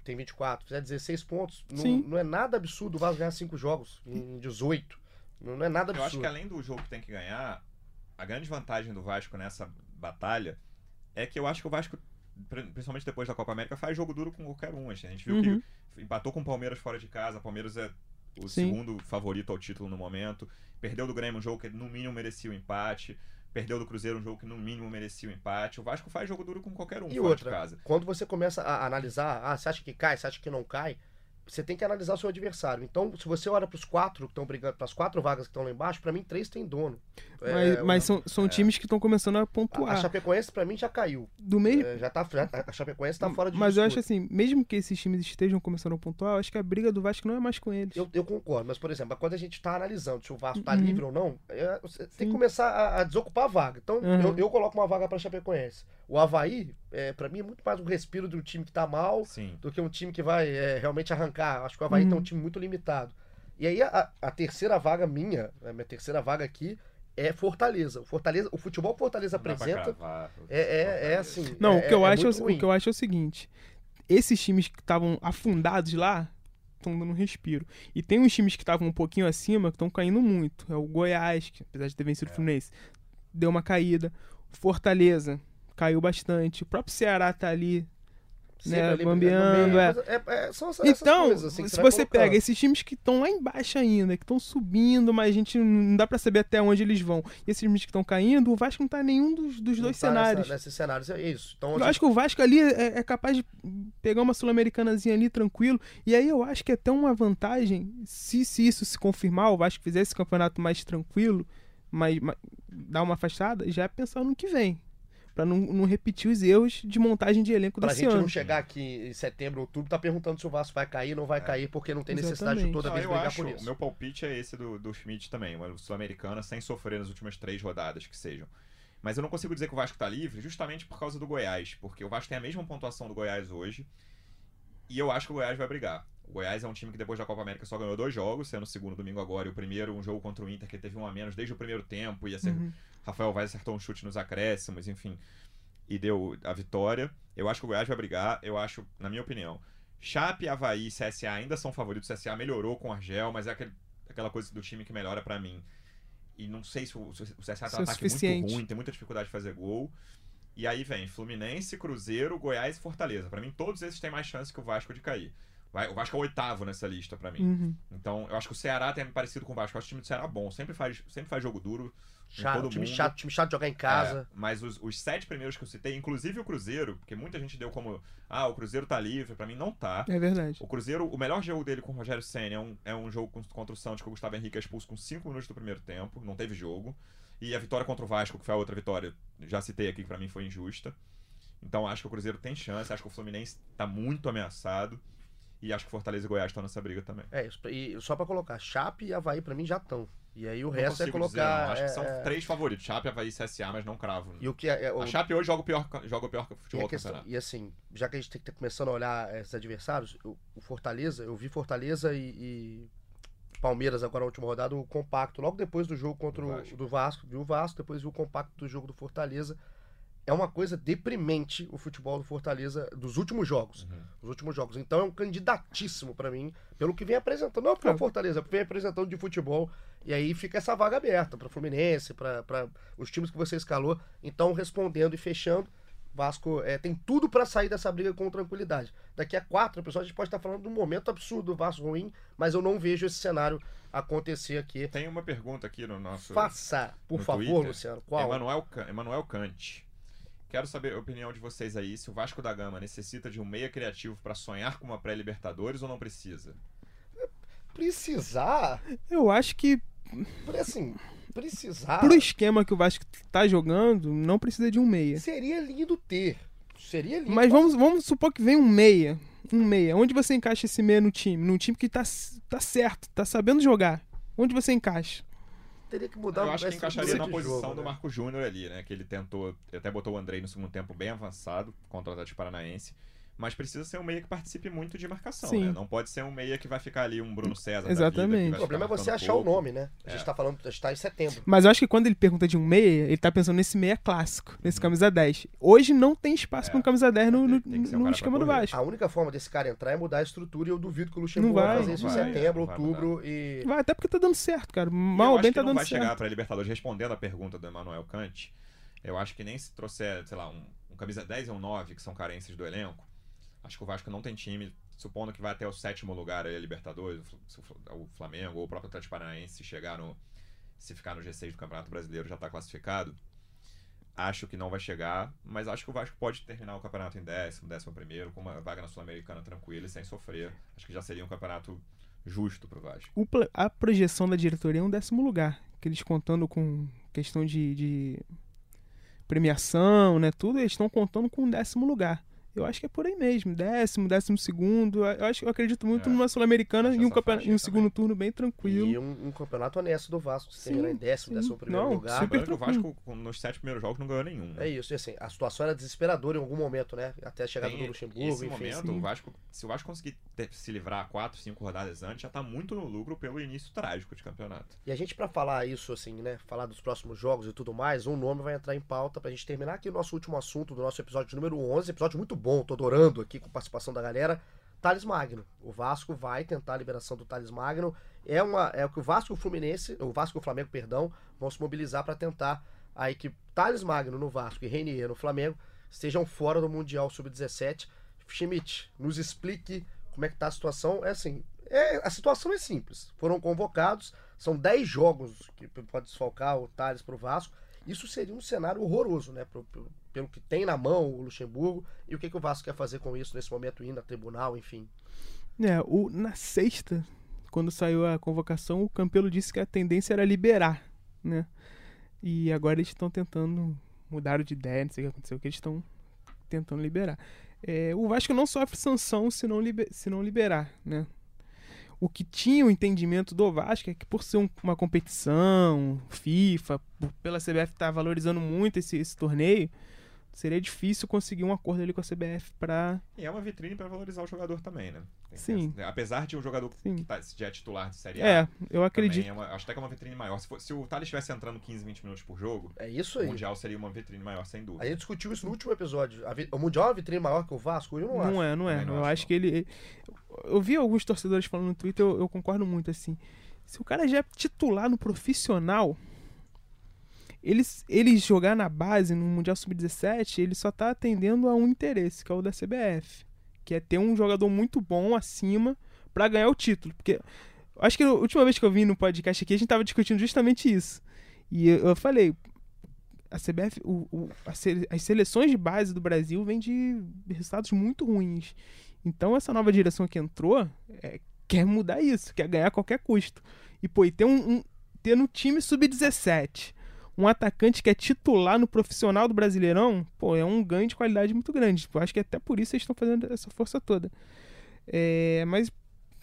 tem 24, fizer 16 pontos, não, não é nada absurdo o Vasco ganhar 5 jogos em 18. Não, não é nada Eu acho absurdo. que além do jogo que tem que ganhar, a grande vantagem do Vasco nessa batalha é que eu acho que o Vasco, principalmente depois da Copa América, faz jogo duro com qualquer um. assim. A gente viu Uhum. que empatou com o Palmeiras fora de casa, o Palmeiras é o Sim. segundo favorito ao título no momento. Perdeu do Grêmio um jogo que no mínimo merecia o empate. Perdeu do Cruzeiro um jogo que no mínimo merecia o empate. O Vasco faz jogo duro com qualquer um E fora outra, de casa. quando você começa a analisar, ah, você acha que cai, você acha que não cai, você tem que analisar o seu adversário. Então, se você olha para os quatro que estão brigando, para as quatro vagas que estão lá embaixo, para mim três tem dono. Mas, É, mas são, são é. times que estão começando a a, a pontuar. Chapecoense para mim já caiu. Do mesmo, É, já tá, já- a Chapecoense tá fora de mas eu disputa. acho assim, mesmo que esses times estejam começando a pontuar, eu acho que a briga do Vasco não é mais com eles. Eu, eu concordo, mas, por exemplo, quando a gente tá analisando se o Vasco tá Uhum. livre ou não, é, você tem que começar a, a desocupar a vaga. Então, Uhum. eu, eu coloco uma vaga pra Chapecoense. O Havaí, é, para mim, é muito mais um respiro do time que tá mal Sim. do que um time que vai é, realmente arrancar. Acho que o Havaí Uhum. tem um time muito limitado. E aí, a, a terceira vaga minha, a minha terceira vaga aqui, é Fortaleza. O Fortaleza, o futebol que Fortaleza apresenta cravar. é, é, é assim. Não, é, o, que eu é acho, é o- o que eu acho é o seguinte: esses times que estavam afundados lá estão dando um respiro. E tem uns times que estavam um pouquinho acima que estão caindo muito. É o Goiás, que apesar de ter É. vencido o Fluminense, deu uma caída. Fortaleza caiu bastante. O próprio Ceará tá ali. Sempre né, ali bambeando, é. é, é, essas Então, coisas, assim, se você pega esses times que estão lá embaixo ainda, que estão subindo, mas a gente não dá pra saber até onde eles vão. E esses times que estão caindo, o Vasco não tá em nenhum dos, dos Não dois tá cenários. nesses cenários, é isso. Então, Eu assim, acho que o Vasco ali é, é capaz de pegar uma sul-americanazinha ali tranquilo. E aí eu acho que é até uma vantagem, se, se isso se confirmar, o Vasco fizer esse campeonato mais tranquilo, mais, mais- dar uma afastada, já é pensar no que vem. Pra não, não repetir os erros de montagem de elenco Pra desse gente ano. não chegar aqui em setembro, outubro, tá perguntando se o Vasco vai cair ou não vai cair, porque não tem necessidade de Exatamente. toda vez brigar acho, por o isso. meu palpite é esse do, do Schmidt também, uma Sul-Americana sem sofrer nas últimas três rodadas que sejam. Mas eu não consigo dizer que o Vasco tá livre justamente por causa do Goiás, porque o Vasco tem a mesma pontuação do Goiás hoje e eu acho que o Goiás vai brigar. O Goiás é um time que depois da Copa América só ganhou dois jogos, sendo o segundo domingo agora e o primeiro um jogo contra o Inter que teve um a menos desde o primeiro tempo, ia ser Uhum. Rafael Vaz acertou um chute nos acréscimos, enfim, e deu a vitória. Eu acho que o Goiás vai brigar, eu acho, na minha opinião, Chape, Havaí e CSA ainda são favoritos. O CSA melhorou com o Argel, mas é aquele- aquela coisa do time que melhora pra mim. E não sei se o, se o CSA tem Isso um é ataque muito suficiente. ruim, tem muita dificuldade de fazer gol. E aí vem Fluminense, Cruzeiro, Goiás e Fortaleza. Pra mim, todos esses têm mais chance que o Vasco de cair. Vai- O Vasco é o oitavo nessa lista pra mim. Uhum. Então, eu acho que o Ceará tem parecido com o Vasco. Eu acho o time do Ceará bom. Sempre faz, sempre faz jogo duro. Chato, todo time mundo. chato, time chato de jogar em casa. É, mas os, os sete primeiros que eu citei, inclusive o Cruzeiro, porque muita gente deu como. Ah, o Cruzeiro tá livre. Pra mim, não tá. É verdade. O Cruzeiro, o melhor jogo dele com o Rogério Senna é um, é um jogo contra o Santos que o Gustavo Henrique é expulso com 5 minutos do primeiro tempo, não teve jogo. E a vitória contra o Vasco, que foi a outra vitória, já citei aqui que pra mim foi injusta. Então acho que o Cruzeiro tem chance, acho que o Fluminense tá muito ameaçado. E acho que Fortaleza e Goiás estão nessa briga também. É, isso, e só pra colocar, Chape e Havaí pra mim já estão. E aí o Não resto é dizer, colocar. não. Acho é, que são é, três favoritos: Chape, Havaí e CSA, mas não cravo. E o que é, é, o- A Chape hoje joga o pior, joga o pior E, futebol do questão- e assim, já que a gente tem que estar começando a olhar esses adversários, o, o Fortaleza, eu vi Fortaleza e, e Palmeiras agora na última rodada, o compacto, logo depois do jogo contra o do Vasco, viu o Vasco, depois viu o compacto do jogo do Fortaleza. É uma coisa deprimente o futebol do Fortaleza dos últimos jogos. Uhum. Os últimos jogos. Então é um candidatíssimo pra mim, pelo que vem apresentando. Não é o É. Fortaleza, é vem apresentando de futebol. E aí fica essa vaga aberta pra Fluminense, pra os times que você escalou. Então, respondendo e fechando, Vasco é, tem tudo pra sair dessa briga com tranquilidade. Daqui a quatro episódios a gente pode estar falando de um momento absurdo do Vasco ruim, mas eu não vejo esse cenário acontecer aqui. Tem uma pergunta aqui no nosso. Faça, por no favor, Twitter, Luciano. Qual? Emanuel, Can- Emanuel Kant. Quero saber a opinião de vocês aí. Se o Vasco da Gama necessita de um meia criativo pra sonhar com uma pré-Libertadores ou não precisa? Precisar, Eu acho que assim, precisar. pro esquema que o Vasco tá jogando, não precisa de um meia. Seria lindo ter. Seria lindo. Mas vamos, vamos supor que vem um meia. Um meia. Onde você encaixa esse meia no time? Num time que tá, tá certo, tá sabendo jogar. Onde você encaixa? Teria que mudar Eu acho que encaixaria na posição jogo, do né? Marco Júnior ali, né? Que ele tentou, até botou o Andrei no segundo tempo bem avançado contra o Atlético Paranaense. Mas precisa ser um meia que participe muito de marcação, Sim. né? Não pode ser um meia que vai ficar ali um Bruno César. da Exatamente. O vai problema é você achar o pouco. nome, né? A gente É. tá falando, a gente tá em setembro. Mas eu acho que quando ele pergunta de um meia, ele tá pensando nesse meia clássico, nesse camisa 10. Hoje não tem espaço É. pra um camisa 10 no, no, Tem um no esquema pra do. Vasco. A única forma desse cara entrar é mudar a estrutura e eu duvido que o Luxemburgo vai vai, fazer isso não em vai, setembro, vai outubro e. Vai, até porque tá dando certo, cara. Mal ou bem tá não dando vai certo. chegar para Libertadores respondendo a pergunta do Emanuel Kant. Eu acho que nem se trouxer, sei lá, um, um camisa 10 e um 9, que são carências do elenco, acho que o Vasco não tem time, supondo que vai até o sétimo lugar aí, a Libertadores, o Fl- o Flamengo ou o próprio Atlético Paranaense se chegar no se ficar no G6 do Campeonato Brasileiro já está classificado. Acho que não vai chegar, mas acho que o Vasco pode terminar o campeonato em décimo, décimo primeiro, com uma vaga na Sul-Americana tranquila e sem sofrer. Acho que já seria um campeonato justo Vasco. O pla- a projeção da diretoria é um décimo lugar. Que eles contando com questão de, de premiação, né? Tudo, eles estão contando com um décimo lugar. Eu acho que é por aí mesmo. Décimo, décimo segundo. Eu acho eu acredito muito É. numa Sul-Americana e um, um segundo turno bem tranquilo. E um, um campeonato honesto do Vasco. Se terminar em décimo, sim. décimo primeiro Não, lugar. super o. Vasco, com- nos sete primeiros jogos, não ganhou nenhum. né? É isso. E assim, a situação era desesperadora em algum momento, né? Até a chegada Tem do Luxemburgo, esse enfim. momento, sim. o Vasco, se o Vasco conseguir ter- se livrar quatro, cinco rodadas antes, já tá muito no lucro pelo início trágico de campeonato. E a gente, pra falar isso, assim, né? Falar dos próximos jogos e tudo mais, um nome vai entrar em pauta pra gente terminar aqui o nosso último assunto do nosso episódio número 11. Episódio muito bom, tô adorando aqui com participação da galera. Thales Magno. O Vasco vai tentar a liberação do Thales Magno. É, uma, é o que o Vasco o Fluminense, o Vasco o Flamengo, perdão, vão se mobilizar pra tentar aí que Thales Magno no Vasco e Renier no Flamengo estejam fora do Mundial Sub-17. Schmidt, nos explique como é que tá a situação. É assim, é, a situação é simples. Foram convocados, são 10 jogos que pode desfalcar o Thales pro Vasco. Isso seria um cenário horroroso, né? Pro- pro- pelo que tem na mão o Luxemburgo e o que, que o Vasco quer fazer com isso nesse momento, indo a tribunal, enfim. É, o, na sexta, quando saiu a convocação, o Campelo disse que a tendência era liberar, né? E agora eles estão tentando mudaram de ideia, não sei o que aconteceu, que eles estão tentando liberar. É, o Vasco não sofre sanção se não, liber, se não liberar, né? O que tinha o entendimento do Vasco é que por ser um- uma competição, FIFA, por- pela CBF estar valorizando muito esse, esse torneio, seria difícil conseguir um acordo ali com a CBF para E é uma vitrine pra valorizar o jogador também, né? Tem Sim. Apesar de um jogador Sim. que tá, já é titular de Série A. É, eu acredito. é uma- acho até que é uma vitrine maior. Se, for- se o Thales estivesse entrando 15, 20 minutos por jogo, É isso o aí. Mundial seria uma vitrine maior, sem dúvida. A gente discutiu isso no último episódio. A vi- O Mundial é uma vitrine maior que o Vasco? Eu não, acho. Não é, não é. Não eu acho, acho não. que ele. Eu vi alguns torcedores falando no Twitter, eu, eu concordo muito assim. Se o cara já é titular no profissional, ele, ele jogar na base no Mundial Sub-17, ele só tá atendendo a um interesse, que é o da CBF. Que é ter um jogador muito bom acima pra ganhar o título. Porque acho que a última vez que eu vim no podcast aqui, a gente tava discutindo justamente isso. E eu, eu falei, a CBF, o- o- a as seleções de base do Brasil vêm de resultados muito ruins. Então essa nova direção que entrou é, quer mudar isso, quer ganhar a qualquer custo. E pô, e ter um, um- ter no time sub-17 um atacante que é titular no profissional do Brasileirão, pô, é um ganho de qualidade muito grande. Eu acho que até por isso eles estão fazendo essa força toda. É, mas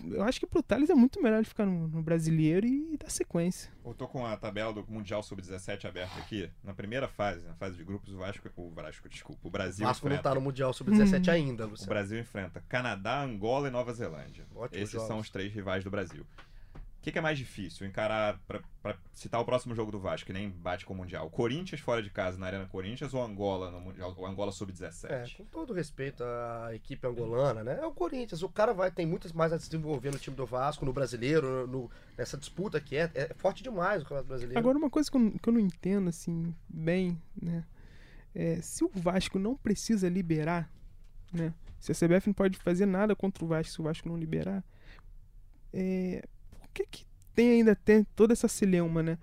eu acho que pro Thales é muito melhor ele ficar no, no brasileiro e dar sequência. Eu tô com a tabela do Mundial Sub-17 aberta aqui. Na primeira fase, na fase de grupos, o Vasco, o Vasco, desculpa, o O Brasil Vasco não enfrenta, tá no Mundial Sub-17 Hum. ainda, o Luciano. Brasil enfrenta Canadá, Angola e Nova Zelândia. Ótimos Esses jogos. são os três rivais do Brasil. O que, que é mais difícil? Encarar, pra, pra citar o próximo jogo do Vasco, que nem bate com o Mundial. Corinthians fora de casa na Arena Corinthians ou Angola no Mundial, ou Angola É, Sub-17? com todo respeito à equipe angolana, né? É o Corinthians. O cara vai tem muitas mais a desenvolver no time do Vasco, no brasileiro, no- nessa disputa que é, é forte demais o Campeonato Brasileiro. Agora, uma coisa que eu, não- que eu não entendo, assim, bem, né? É, se o Vasco não precisa liberar, né? Se a CBF não pode fazer nada contra o Vasco se o Vasco não liberar, é, que que tem ainda tem toda essa celeuma, né?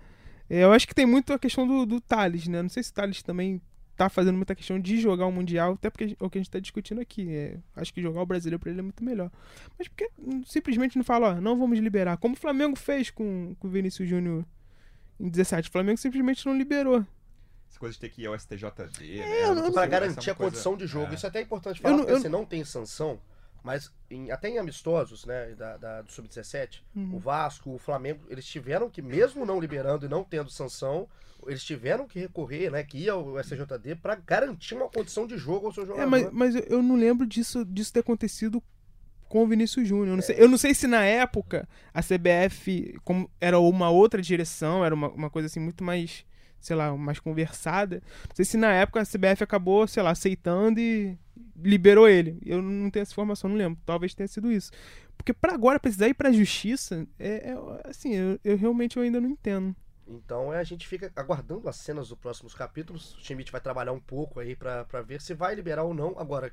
É, eu acho que tem muito a questão do, do Thales, né? Não sei se o Thales também tá fazendo muita questão de jogar o Mundial, até porque é o que a gente tá discutindo aqui. É, acho que jogar o brasileiro pra ele é muito melhor. Mas por que hum, simplesmente não fala, ó, não vamos liberar? Como o Flamengo fez com, com o Vinícius Júnior em 17. O Flamengo simplesmente não liberou. Essa coisa de ter que ir ao STJD, É, né? Não não- Pra garantir a coisa- condição de jogo. é. Isso é até importante falar, Eu não- porque eu- você não tem sanção, mas em- até em amistosos, né, da, da- do Sub-17, Uhum. o Vasco, o Flamengo, eles tiveram que, mesmo não liberando e não tendo sanção, eles tiveram que recorrer, né, que ia ao STJD pra garantir uma condição de jogo ao seu jogador. É, mas, mas eu- eu não lembro disso, disso ter acontecido com o Vinícius Júnior. Eu, não sei- eu não sei se na época a CBF como era uma outra direção, era uma, uma coisa assim muito mais, sei lá, mais conversada. Não sei se na época a CBF acabou, sei lá, aceitando e liberou ele. Eu não tenho essa informação, não lembro. Talvez tenha sido isso. Porque pra agora precisar ir pra justiça, é, é, assim, eu, eu realmente eu ainda não entendo. Então é, a gente fica aguardando as cenas dos próximos capítulos. O Schmidt vai trabalhar um pouco aí pra ver se vai liberar ou não. Agora,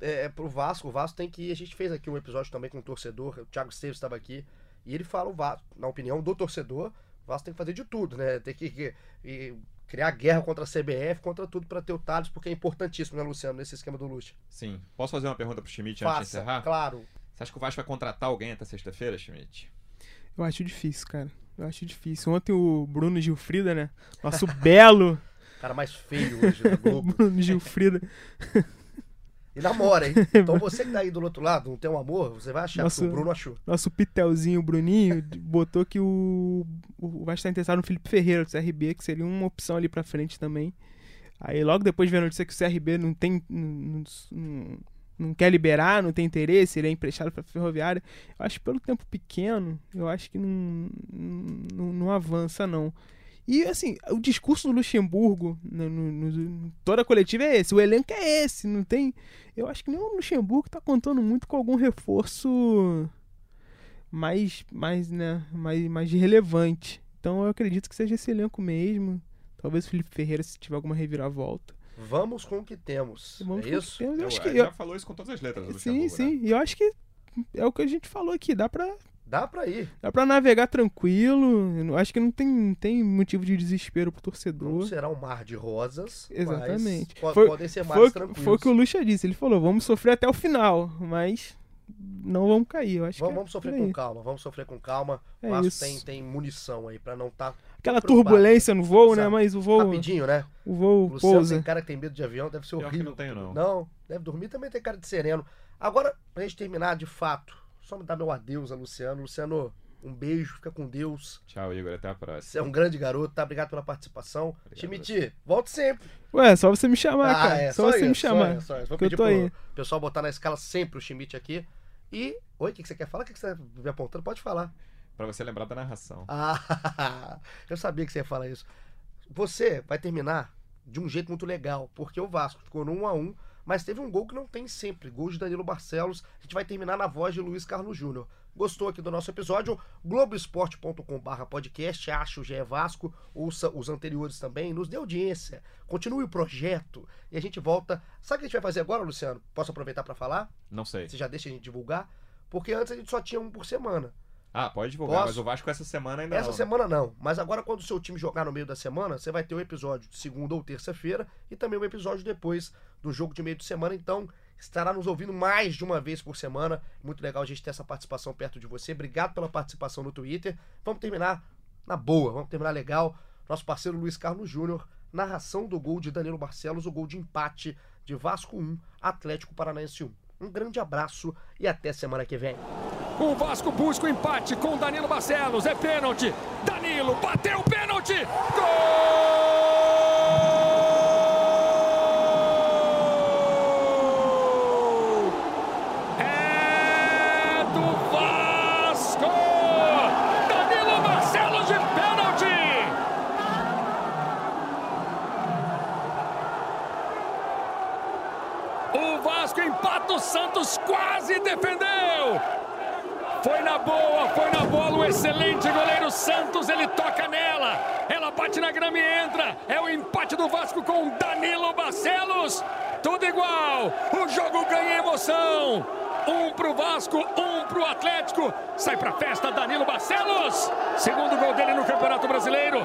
é, é pro Vasco, o Vasco tem que. A gente fez aqui um episódio também com o torcedor, o Thiago Esteves estava aqui, e ele fala o Vasco, na opinião do torcedor, Vasco tem que fazer de tudo, né? Tem que, que- e criar guerra contra a CBF, contra tudo pra ter o Thales, porque é importantíssimo, né, Luciano, nesse esquema do Lucha. Sim. Posso fazer uma pergunta pro Schmidt antes de Faça, encerrar? claro. Você acha que o Vasco vai contratar alguém até sexta-feira, Schmidt? Eu acho difícil, cara. Eu acho difícil. Ontem o Bruno Gilfrida, né? Nosso belo Cara mais feio hoje da Globo. Bruno Gilfrida. E namora, hein? Então você que tá aí do outro lado, não tem um amor, você vai achar Nossa. que o Bruno achou. Nosso Pitelzinho, Bruninho, botou que o, o Vasco tá interessado no Felipe Ferreira do CRB, que seria uma opção ali pra frente também. Aí logo depois veio a notícia que o CRB não tem. Não, não- não quer liberar, não tem interesse, ele é emprestado pra Ferroviária. Eu acho que pelo tempo pequeno, eu acho que não, não, não avança, não. E assim, o discurso do Luxemburgo, no, no- no- toda a coletiva é esse, o elenco é esse, não tem. Eu acho que nem o Luxemburgo tá contando muito com algum reforço mais, mais, né, mais, mais relevante. Então eu acredito que seja esse elenco mesmo. Talvez o Felipe Ferreira se tiver alguma reviravolta. Vamos com o que temos. Vamos é isso? que temos. Eu Eu- acho que eu- já falou isso com todas as letras sim, Luxemburgo, né? sim. E eu acho que é o que a gente falou aqui. Dá pra, Dá pra ir. dá pra navegar tranquilo. Acho que não tem, não tem motivo de desespero pro Não torcedor. será um mar de rosas. Exatamente. Mas po- Foi- podem ser Foi, mares o que- tranquilos. foi o que o Lucha disse. Ele falou: vamos sofrer até o final. Mas não vamos cair. Eu acho Vamos, que é vamos sofrer com calma, vamos sofrer com calma. É O isso. tem, tem munição aí pra não estar. Aquela preocupado. turbulência no voo, né? Exato. Mas o voo, Rapidinho, né? o voo Luciano pousa. tem cara que tem medo de avião, deve ser Pior que horrível. não tenho, não. Não, deve dormir também tem cara de sereno. Agora, pra gente terminar de fato, só me dar meu adeus a Luciano. Luciano, um beijo, fica com Deus. Tchau, Igor. Até a próxima. Você é um grande garoto, tá? Obrigado pela participação. Timiti, volte sempre. Ué, só você me chamar, Ah, cara. é, só, só você isso, me só chamar. isso, só isso. Vou que eu pedir tô pro aí. pessoal botar na escala sempre o Schmidt aqui. E. Oi, o que que você quer falar? O que que você tá me apontando? Pode falar. Pra você lembrar da narração. Ah, eu sabia que você ia falar isso. Você vai terminar de um jeito muito legal, porque o Vasco ficou no 1 a 1 mas teve um gol que não tem sempre, gol de Danilo Barcelos. A gente vai terminar na voz de Luiz Carlos Júnior. Gostou aqui do nosso episódio? Globoesporte.com.br podcast, acha o GE Vasco, ouça os anteriores também, nos dê audiência, continue o projeto e a gente volta. Sabe o que a gente vai fazer agora, Luciano? Posso aproveitar para falar? Não sei. Você já deixa a gente divulgar? Porque antes a gente só tinha um por semana. Ah, pode divulgar, Posso? mas o Vasco essa semana ainda Essa não. né? semana não, mas agora quando o seu time jogar no meio da semana, você vai ter um episódio de segunda ou terça-feira e também um episódio depois do jogo de meio de semana, então estará nos ouvindo mais de uma vez por semana. Muito legal a gente ter essa participação perto de você. Obrigado pela participação no Twitter. Vamos terminar na boa, vamos terminar legal. Nosso parceiro Luiz Carlos Júnior, narração do gol de Danilo Barcelos, o gol de empate de Vasco 1, Atlético Paranaense 1. Um grande abraço e até semana que vem. O Vasco busca o empate com Danilo Barcelos. É pênalti. Danilo bateu o pênalti. Gol! É do Vasco! Danilo Barcelos de pênalti! O Vasco empata o Quase defendeu! Foi na boa, foi na bola o excelente goleiro Santos, ele toca nela. Ela bate na grama e entra. É o empate do Vasco com Danilo Barcelos. Tudo igual. O jogo ganha emoção. Um pro Vasco, um pro Atlético. Sai pra festa Danilo Barcelos. Segundo gol dele no Campeonato Brasileiro.